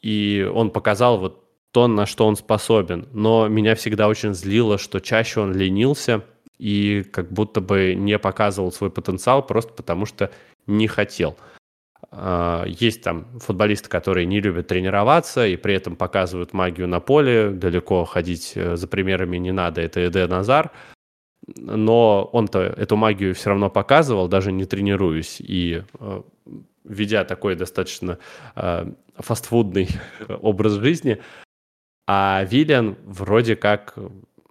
И он показал вот то, на что он способен. Но меня всегда очень злило, что чаще он ленился – и как будто бы не показывал свой потенциал просто потому, что не хотел. А, есть там футболисты, которые не любят тренироваться и при этом показывают магию на поле. Далеко ходить э, за примерами не надо. Это Эде Назар. Но он-то эту магию все равно показывал, даже не тренируясь. И э, ведя такой достаточно э, фастфудный образ жизни. А Виллиан вроде как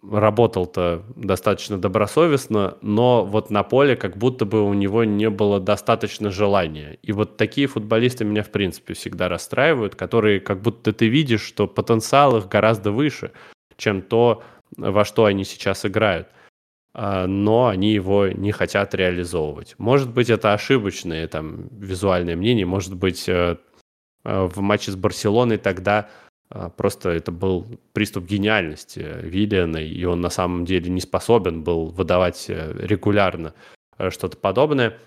работал-то достаточно добросовестно, но вот на поле как будто бы у него не было достаточно желания. И вот такие футболисты меня, в принципе, всегда расстраивают, которые как будто ты видишь, что потенциал их гораздо выше, чем то, во что они сейчас играют. А, но они его не хотят реализовывать. Может быть, это ошибочное там визуальное мнение, может быть, э, э, в матче с Барселоной тогда просто это был приступ гениальности Виллиана, и он на самом деле не способен был выдавать э, регулярно э, что-то подобное.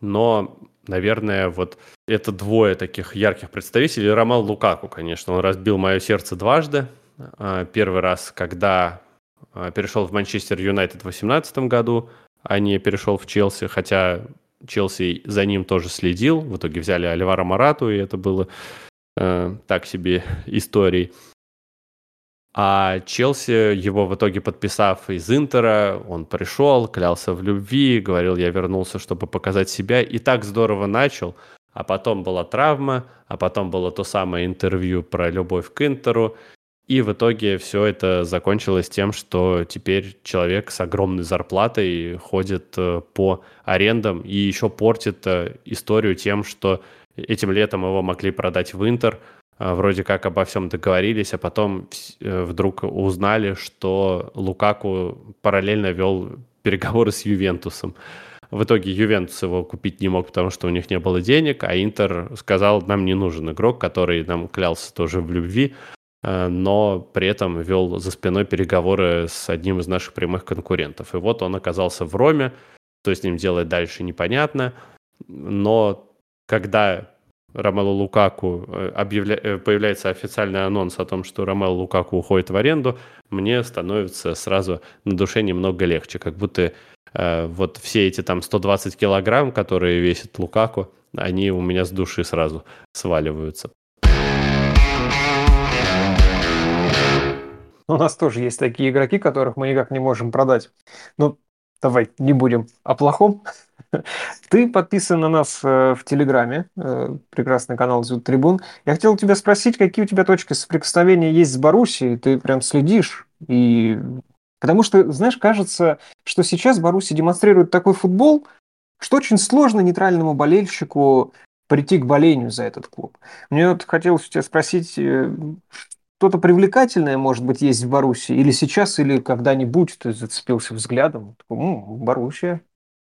Но, наверное, вот это двое таких ярких представителей. Ромал Лукаку, конечно, он разбил мое сердце дважды. А, первый раз, когда а, перешел в Манчестер Юнайтед в 2018 году, а не перешел в Челси, хотя Челси за ним тоже следил. В итоге взяли Оливара Марату, и это было э, так себе историй. А Челси, его в итоге подписав из Интера, он пришел, клялся в любви, говорил, я вернулся, чтобы показать себя, и так здорово начал. А потом была травма, а потом было то самое интервью про любовь к Интеру, и в итоге все это закончилось тем, что теперь человек с огромной зарплатой ходит э, по арендам и еще портит э, историю тем, что Этим летом его могли продать в Интер, а, вроде как обо всем договорились, а потом э, вдруг узнали, что Лукаку параллельно вел переговоры с Ювентусом. В итоге Ювентус его купить не мог, потому что у них не было денег, а Интер сказал, нам не нужен игрок, который нам клялся тоже в любви, э, но при этом вел за спиной переговоры с одним из наших прямых конкурентов. И вот он оказался в Роме, что с ним делать дальше непонятно, но когда Ромело Лукаку э, объявля... Э, появляется официальный анонс о том, что Ромело Лукаку уходит в аренду, мне становится сразу на душе немного легче, как будто э, вот все эти там 120 килограмм, которые весит Лукаку, они у меня с души сразу сваливаются. У нас тоже есть такие игроки, которых мы никак не можем продать. Ну, давай не будем о плохом. Ты подписан на нас э, в Телеграме, э, прекрасный канал зовут Трибун. Я хотел тебя спросить, какие у тебя точки соприкосновения есть с Боруссией? Ты прям следишь и Потому что, знаешь, кажется, что сейчас Баруси демонстрирует такой футбол, что очень сложно нейтральному болельщику прийти к болению за этот клуб. Мне вот хотелось тебя спросить, э, что-то привлекательное, может быть, есть в Баруси? Или сейчас, или когда-нибудь ты зацепился взглядом? Такой, М, Боруссия.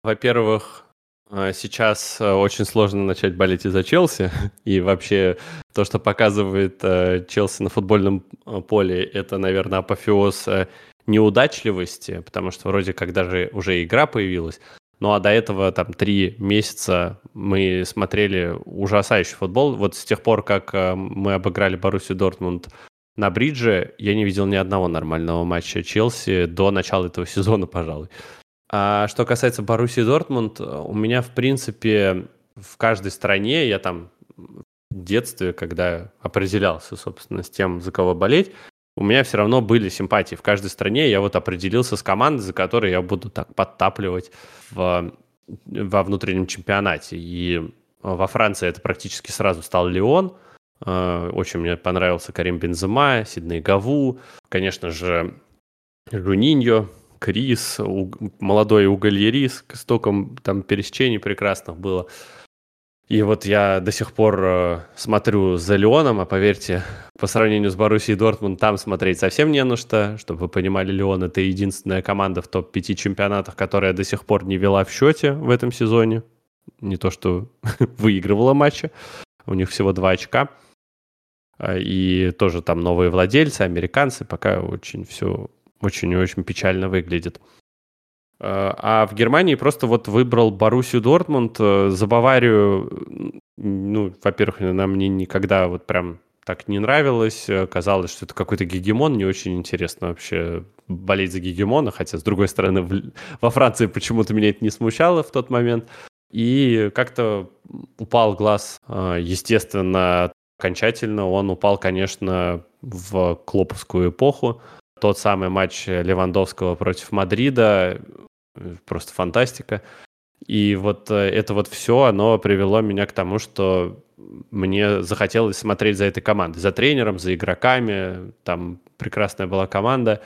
Во-первых, э, сейчас э, очень сложно начать болеть из-за Челси. И вообще то, что показывает э, Челси на футбольном поле, это, наверное, апофеоз неудачливости, потому что вроде как даже уже игра появилась. Ну а до этого там три месяца мы смотрели ужасающий футбол. Вот с тех пор, как мы обыграли Боруссию Дортмунд на бридже, я не видел ни одного нормального матча Челси до начала этого сезона, пожалуй. А что касается Боруссии Дортмунд, у меня, в принципе, в каждой стране, я там в детстве, когда определялся, собственно, с тем, за кого болеть, у меня все равно были симпатии. В каждой стране я вот определился с командой, за которой я буду так подтапливать в, во внутреннем чемпионате. И во Франции это практически сразу стал Леон. Очень мне понравился Карим Бензема, Сидней Гаву, конечно же, Жуниньо, Крис, молодой Угольерис, столько там пересечений прекрасных было. И вот я до сих пор э, смотрю за Леоном, а поверьте, по сравнению с Боруссией Дортмунд, там смотреть совсем не на что. Чтобы вы понимали, Леон — это единственная команда в топ-5 чемпионатах, которая до сих пор не вела в счете в этом сезоне. Не то, что выигрывала матчи. У них всего два очка. А, и тоже там новые владельцы, американцы. Пока очень все очень и очень печально выглядит. Э, а в Германии просто вот выбрал Боруссию Дортмунд. Э, за Баварию, ну, во-первых, она мне никогда вот прям так не нравилось. Э, казалось, что это какой-то гегемон. Не очень интересно вообще болеть за гегемона. Хотя, с другой стороны, в, во Франции почему-то меня это не смущало в тот момент. И как-то упал глаз, естественно, окончательно. Он упал, конечно, в клоповскую эпоху тот самый матч Левандовского против Мадрида, просто фантастика. И вот э, это вот все, оно привело меня к тому, что мне захотелось смотреть за этой командой, за тренером, за игроками. Там прекрасная была команда.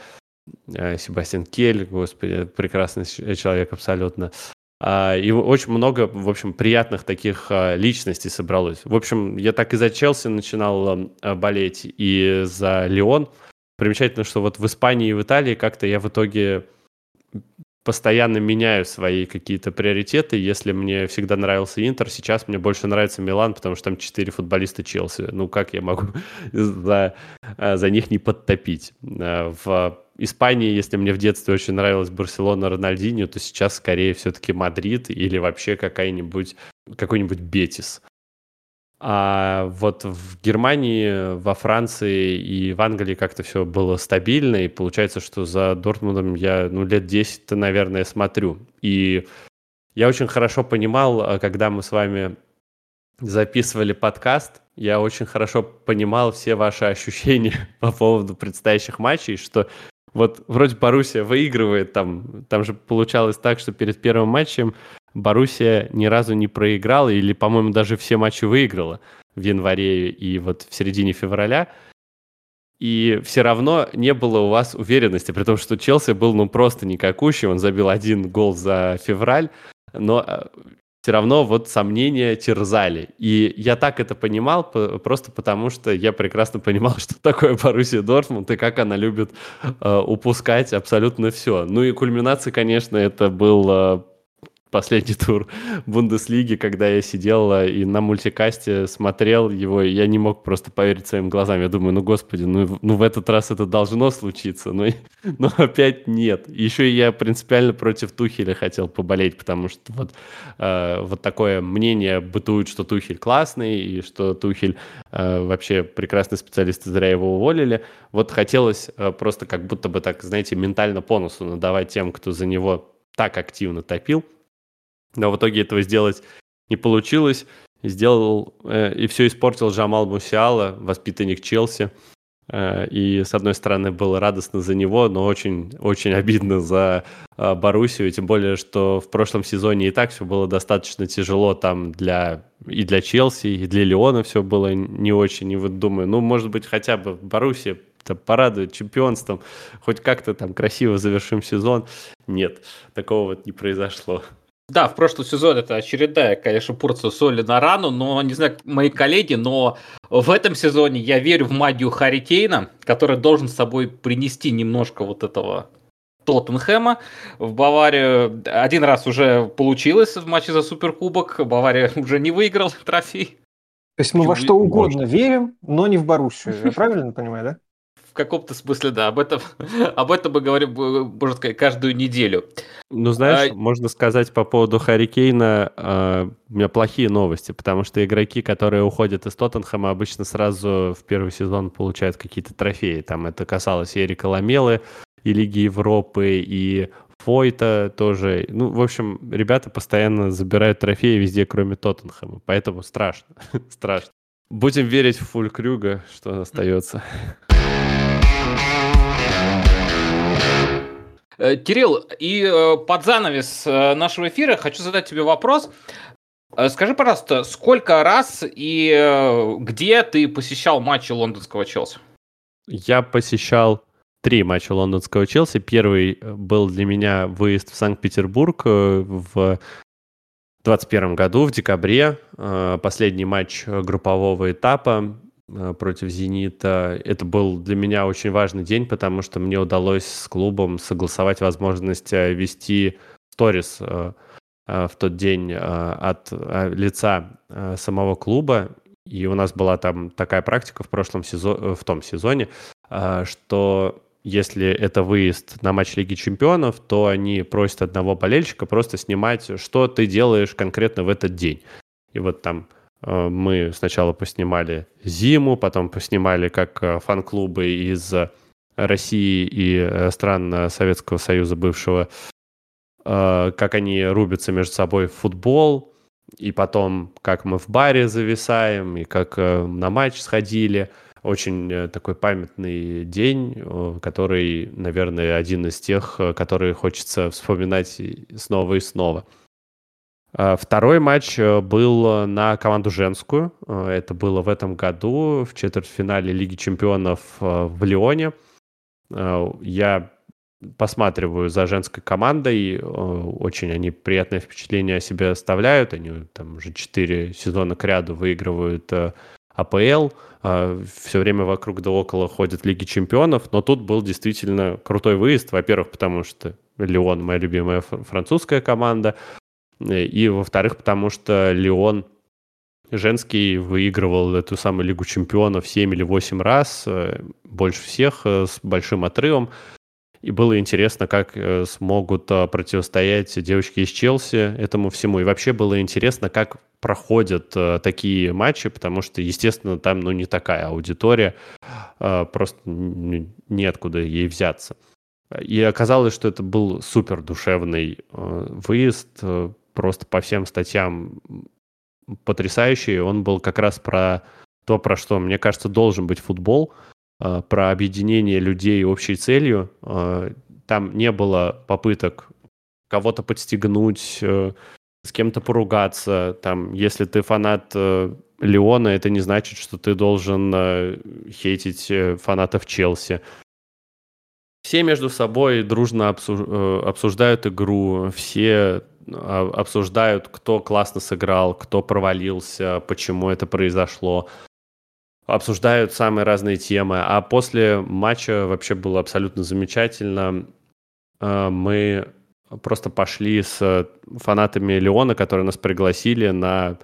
Э, Себастьян Кель, господи, прекрасный человек абсолютно. А, и очень много, в общем, приятных таких а, личностей собралось. В общем, я так и за Челси начинал болеть, и за Лион – примечательно, что вот в Испании и в Италии как-то я в итоге постоянно меняю свои какие-то приоритеты. Если мне всегда нравился Интер, сейчас мне больше нравится Милан, потому что там четыре футболиста Челси. Ну, как я могу за, а, за них не подтопить? А, в Испании, если мне в детстве очень нравилась Барселона, Рональдиньо, то сейчас скорее все-таки Мадрид или вообще какая-нибудь какой-нибудь Бетис. А вот в Германии, во Франции и в Англии как-то все было стабильно, и получается, что за Дортмундом я ну, лет 10-то, наверное, смотрю. И я очень хорошо понимал, а, когда мы с вами записывали подкаст, я очень хорошо понимал все ваши ощущения по поводу предстоящих матчей, что вот вроде Боруссия выигрывает, там, там же получалось так, что перед первым матчем Боруссия ни разу не проиграла, или, по-моему, даже все матчи выиграла в январе и вот в середине февраля. И все равно не было у вас уверенности, при том, что Челси был ну просто никакущий, он забил один гол за февраль, но э, все равно вот сомнения терзали. И я так это понимал, просто потому что я прекрасно понимал, что такое Боруссия Дортмунд и как она любит э, упускать абсолютно все. Ну и кульминация, конечно, это был э, последний тур Бундеслиги, когда я сидел э, и на мультикасте смотрел его, и я не мог просто поверить своим глазам. Я думаю, ну, господи, ну, ну в этот раз это должно случиться, но, но опять нет. Еще я принципиально против Тухеля хотел поболеть, потому что вот, э, вот такое мнение бытует, что Тухель классный, и что Тухель э, вообще прекрасный специалист, и зря его уволили. Вот хотелось э, просто как будто бы так, знаете, ментально по носу надавать тем, кто за него так активно топил. Но в итоге этого сделать не получилось. Сделал э, и все испортил Джамал Мусиала, воспитанник Челси. Э, и, с одной стороны, было радостно за него, но очень, очень обидно за э, Боруссию. Тем более, что в прошлом сезоне и так все было достаточно тяжело там для и для Челси, и для Леона все было не очень. И вот думаю, ну, может быть, хотя бы Боруссия порадует чемпионством, хоть как-то там красиво завершим сезон. Нет, такого вот не произошло. Да, в прошлый сезон это очередная, конечно, порция соли на рану, но, не знаю, мои коллеги, но в этом сезоне я верю в магию Харри Кейна, который должен с собой принести немножко вот этого Тоттенхэма. В Баварию один раз уже получилось в матче за Суперкубок, Бавария уже не выиграл трофей. То есть мы во что угодно верим, но не в Боруссию. Я правильно понимаю, да? В каком-то смысле, да, об этом, об этом мы говорим, можно сказать, каждую неделю. Ну, знаешь, а... можно сказать по поводу Харикейна, э, у меня плохие новости, потому что игроки, которые уходят из Тоттенхэма, обычно сразу в первый сезон получают какие-то трофеи. Там это касалось и Эрика Ламелы, и Лиги Европы, и Фойта тоже. Ну, в общем, ребята постоянно забирают трофеи везде, кроме Тоттенхэма. Поэтому страшно. страшно. Будем верить в Фулькрюга, что остается. Кирилл, и э, под занавес э, нашего эфира хочу задать тебе вопрос. Э, скажи, пожалуйста, сколько раз и э, где ты посещал матчи лондонского Челси? Я посещал три матча лондонского Челси. Первый э, был для меня выезд в Санкт-Петербург в 2021 году, в декабре. Последний матч группового этапа против «Зенита». Это был для меня очень важный день, потому что мне удалось с клубом согласовать возможность вести сторис Э, в тот день э, от э, лица самого клуба. И у нас была там такая практика в прошлом сезоне, в том сезоне, что если это выезд на матч Лиги Чемпионов, то они просят одного болельщика просто снимать, что ты делаешь конкретно в этот день. И вот там мы сначала поснимали зиму, потом поснимали как фан-клубы из России и стран Советского Союза бывшего Э, как они рубятся между собой в футбол, и потом, как мы в баре зависаем, и как э, на матч сходили. Очень э, такой памятный день, который, наверное, один из тех, которые хочется вспоминать снова и снова. Второй матч был на команду женскую. Это было в этом году в четвертьфинале Лиги чемпионов в Лионе. Я посматриваю за женской командой. Э, очень они приятное впечатление о себе оставляют. Они там уже четыре сезона к ряду выигрывают э, АПЛ. Э, Все время вокруг да около ходят Лиги Чемпионов. Но тут был действительно крутой выезд. Во-первых, потому что Леон моя любимая французская команда. И, во-вторых, потому что Леон женский выигрывал эту самую Лигу Чемпионов 7 или 8 раз, больше всех, с большим отрывом. И было интересно, как э, смогут э, противостоять девочки из Челси этому всему. И вообще было интересно, как проходят э, такие матчи, потому что, естественно, там ну, не такая аудитория, просто неоткуда ей взяться. И оказалось, что это был супер душевный выезд, просто по всем статьям потрясающий. Он был как раз про то, про что, мне кажется, должен быть футбол – Э, про объединение людей общей целью. Э, там не было попыток кого-то подстегнуть, э, с кем-то поругаться. Там, если ты фанат Леона, это не значит, что ты должен хейтить фанатов Челси. Все между собой дружно обсуждают игру, все обсуждают, кто классно сыграл, кто провалился, почему это произошло обсуждают самые разные темы. А после матча вообще было абсолютно замечательно. А, мы просто пошли с фанатами Леона, которые нас пригласили на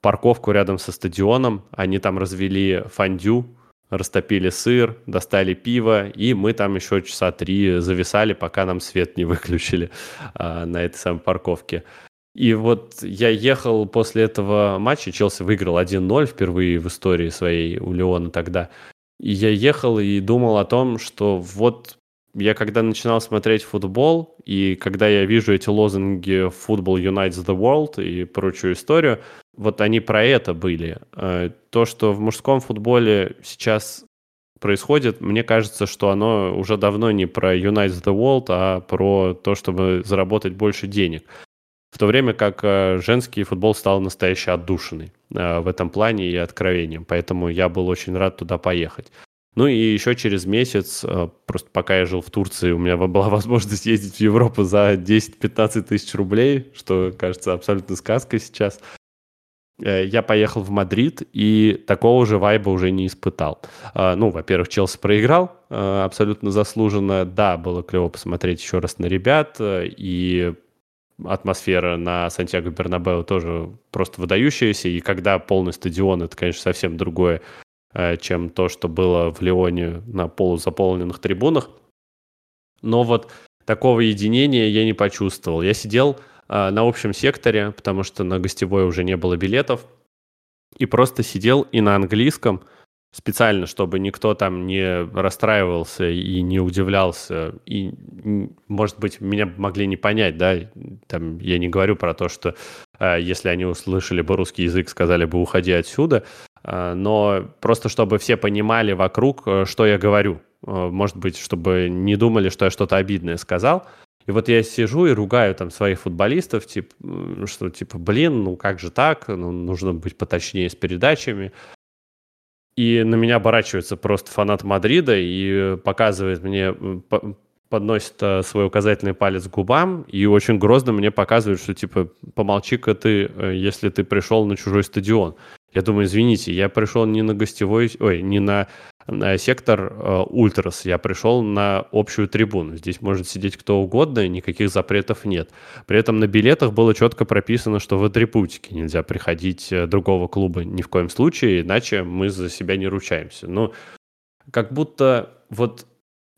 парковку рядом со стадионом. Они там развели фондю, растопили сыр, достали пиво, и мы там еще часа три зависали, пока нам свет не выключили а, на этой самой парковке. И вот я ехал после этого матча, Челси выиграл 1-0 впервые в истории своей у Леона тогда. И я ехал и думал о том, что вот я когда начинал смотреть футбол, и когда я вижу эти лозунги «Football unites the world» и прочую историю, вот они про это были. Э, то, что в мужском футболе сейчас происходит, мне кажется, что оно уже давно не про unites the world, а про то, чтобы заработать больше денег в то время как э, женский футбол стал настоящей отдушиной э, в этом плане и откровением. Поэтому я был очень рад туда поехать. Ну и еще через месяц, э, просто пока я жил в Турции, у меня была возможность ездить в Европу за 10-15 тысяч рублей, что кажется абсолютно сказкой сейчас. Я поехал в Мадрид и такого же вайба уже не испытал. Ну, во-первых, Челси проиграл абсолютно заслуженно. Да, было клево посмотреть еще раз на ребят и атмосфера на Сантьяго Бернабеу тоже просто выдающаяся, и когда полный стадион, это, конечно, совсем другое, э, чем то, что было в Лионе на полузаполненных трибунах. Но вот такого единения я не почувствовал. Я сидел э, на общем секторе, потому что на гостевой уже не было билетов, и просто сидел и на английском – специально, чтобы никто там не расстраивался и не удивлялся. И, может быть, меня могли не понять, да, там я не говорю про то, что э, если они услышали бы русский язык, сказали бы «уходи отсюда», э, но просто чтобы все понимали вокруг, э, что я говорю. Э, может быть, чтобы не думали, что я что-то обидное сказал. И вот я сижу и ругаю там своих футболистов, типа, что типа, блин, ну как же так, ну, нужно быть поточнее с передачами. И на меня оборачивается просто фанат Мадрида и показывает мне, подносит э, свой указательный палец к губам и очень грозно мне показывает, что типа помолчи-ка ты, э, если ты пришел на чужой стадион. Я думаю, извините, я пришел не на гостевой, ой, не на, на сектор э, Ультрас, я пришел на общую трибуну. Здесь может сидеть кто угодно, никаких запретов нет. При этом на билетах было четко прописано, что в атрибутике нельзя приходить э, другого клуба ни в коем случае, иначе мы за себя не ручаемся. Ну, как будто вот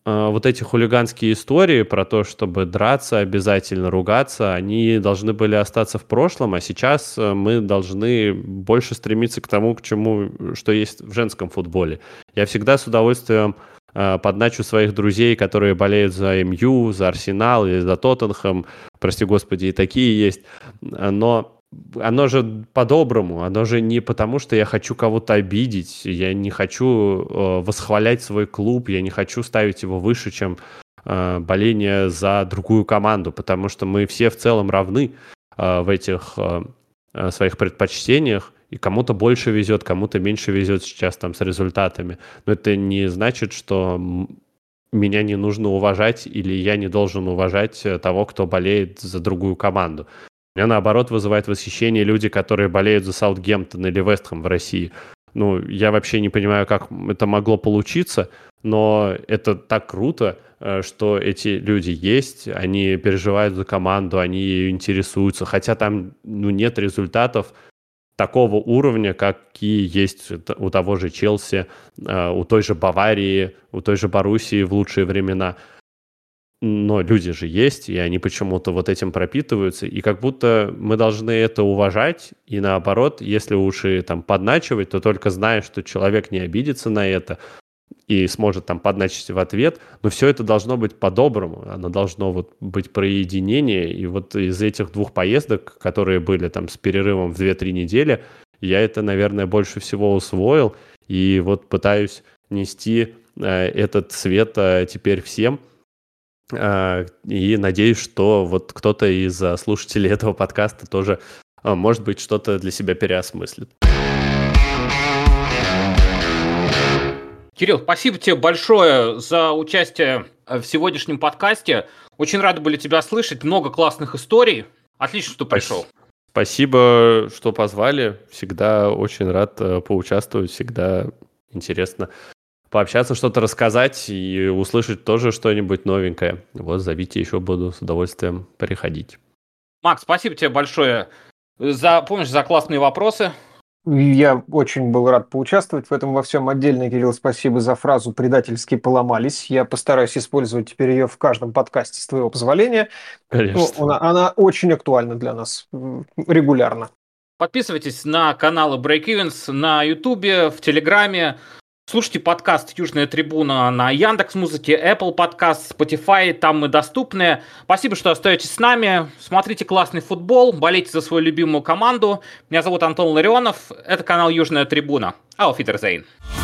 вот эти хулиганские истории про то, чтобы драться, обязательно ругаться, они должны были остаться в прошлом, а сейчас э, мы должны больше стремиться к тому, к чему, что есть в женском футболе. Я всегда с удовольствием э, подначу своих друзей, которые болеют за МЮ, за Арсенал или за Тоттенхэм, прости господи, и такие есть, но оно же по-доброму, оно же не потому, что я хочу кого-то обидеть, я не хочу э, восхвалять свой клуб, я не хочу ставить его выше, чем э, боление за другую команду, потому что мы все в целом равны э, в этих э, э своих предпочтениях, и кому-то больше везет, кому-то меньше везет сейчас там с результатами. Но это не значит, что меня не нужно уважать или я не должен уважать э, того, кто болеет за другую команду. Меня, наоборот, вызывает восхищение люди, которые болеют за Саутгемптон или Вестхэм в России. Ну, я вообще не понимаю, как это могло получиться, но это так круто, э, что эти люди есть, они переживают за команду, они ею интересуются, хотя там ну, нет результатов такого уровня, какие есть у того же Челси, э, у той же Баварии, у той же Боруссии в лучшие времена – но люди же есть, и они почему-то вот этим пропитываются, и как будто мы должны это уважать, и наоборот, если уши там подначивать, то только зная, что человек не обидится на это и сможет там подначить в ответ, но все это должно быть по-доброму, оно должно вот быть про единение, и вот из этих двух поездок, которые были там с перерывом в 2-3 недели, я это, наверное, больше всего усвоил, и вот пытаюсь нести э, этот свет э, теперь всем, и надеюсь, что вот кто-то из а, слушателей этого подкаста тоже, а, может быть, что-то для себя переосмыслит. Кирилл, спасибо тебе большое за участие в сегодняшнем подкасте. Очень рады были тебя слышать. Много классных историй. Отлично, что пришел. Спасибо, что позвали. Всегда очень рад э, поучаствовать. Всегда интересно пообщаться, что-то рассказать и услышать тоже что-нибудь новенькое. Вот зовите, еще буду с удовольствием приходить. Макс, спасибо тебе большое за помощь, за классные вопросы. Я очень был рад поучаствовать в этом во всем. Отдельно, Кирилл, спасибо за фразу «предательски поломались». Я постараюсь использовать теперь ее в каждом подкасте с твоего позволения. Конечно. Ну, она, она очень актуальна для нас регулярно. Подписывайтесь на каналы Break Events на Ютубе, в Телеграме. Слушайте подкаст «Южная трибуна» на Яндекс Музыке, Apple Подкаст, Spotify, там мы доступны. Спасибо, что остаетесь с нами. Смотрите классный футбол, болейте за свою любимую команду. Меня зовут Антон Ларионов, это канал «Южная трибуна». Ауфидерзейн. Ауфидерзейн.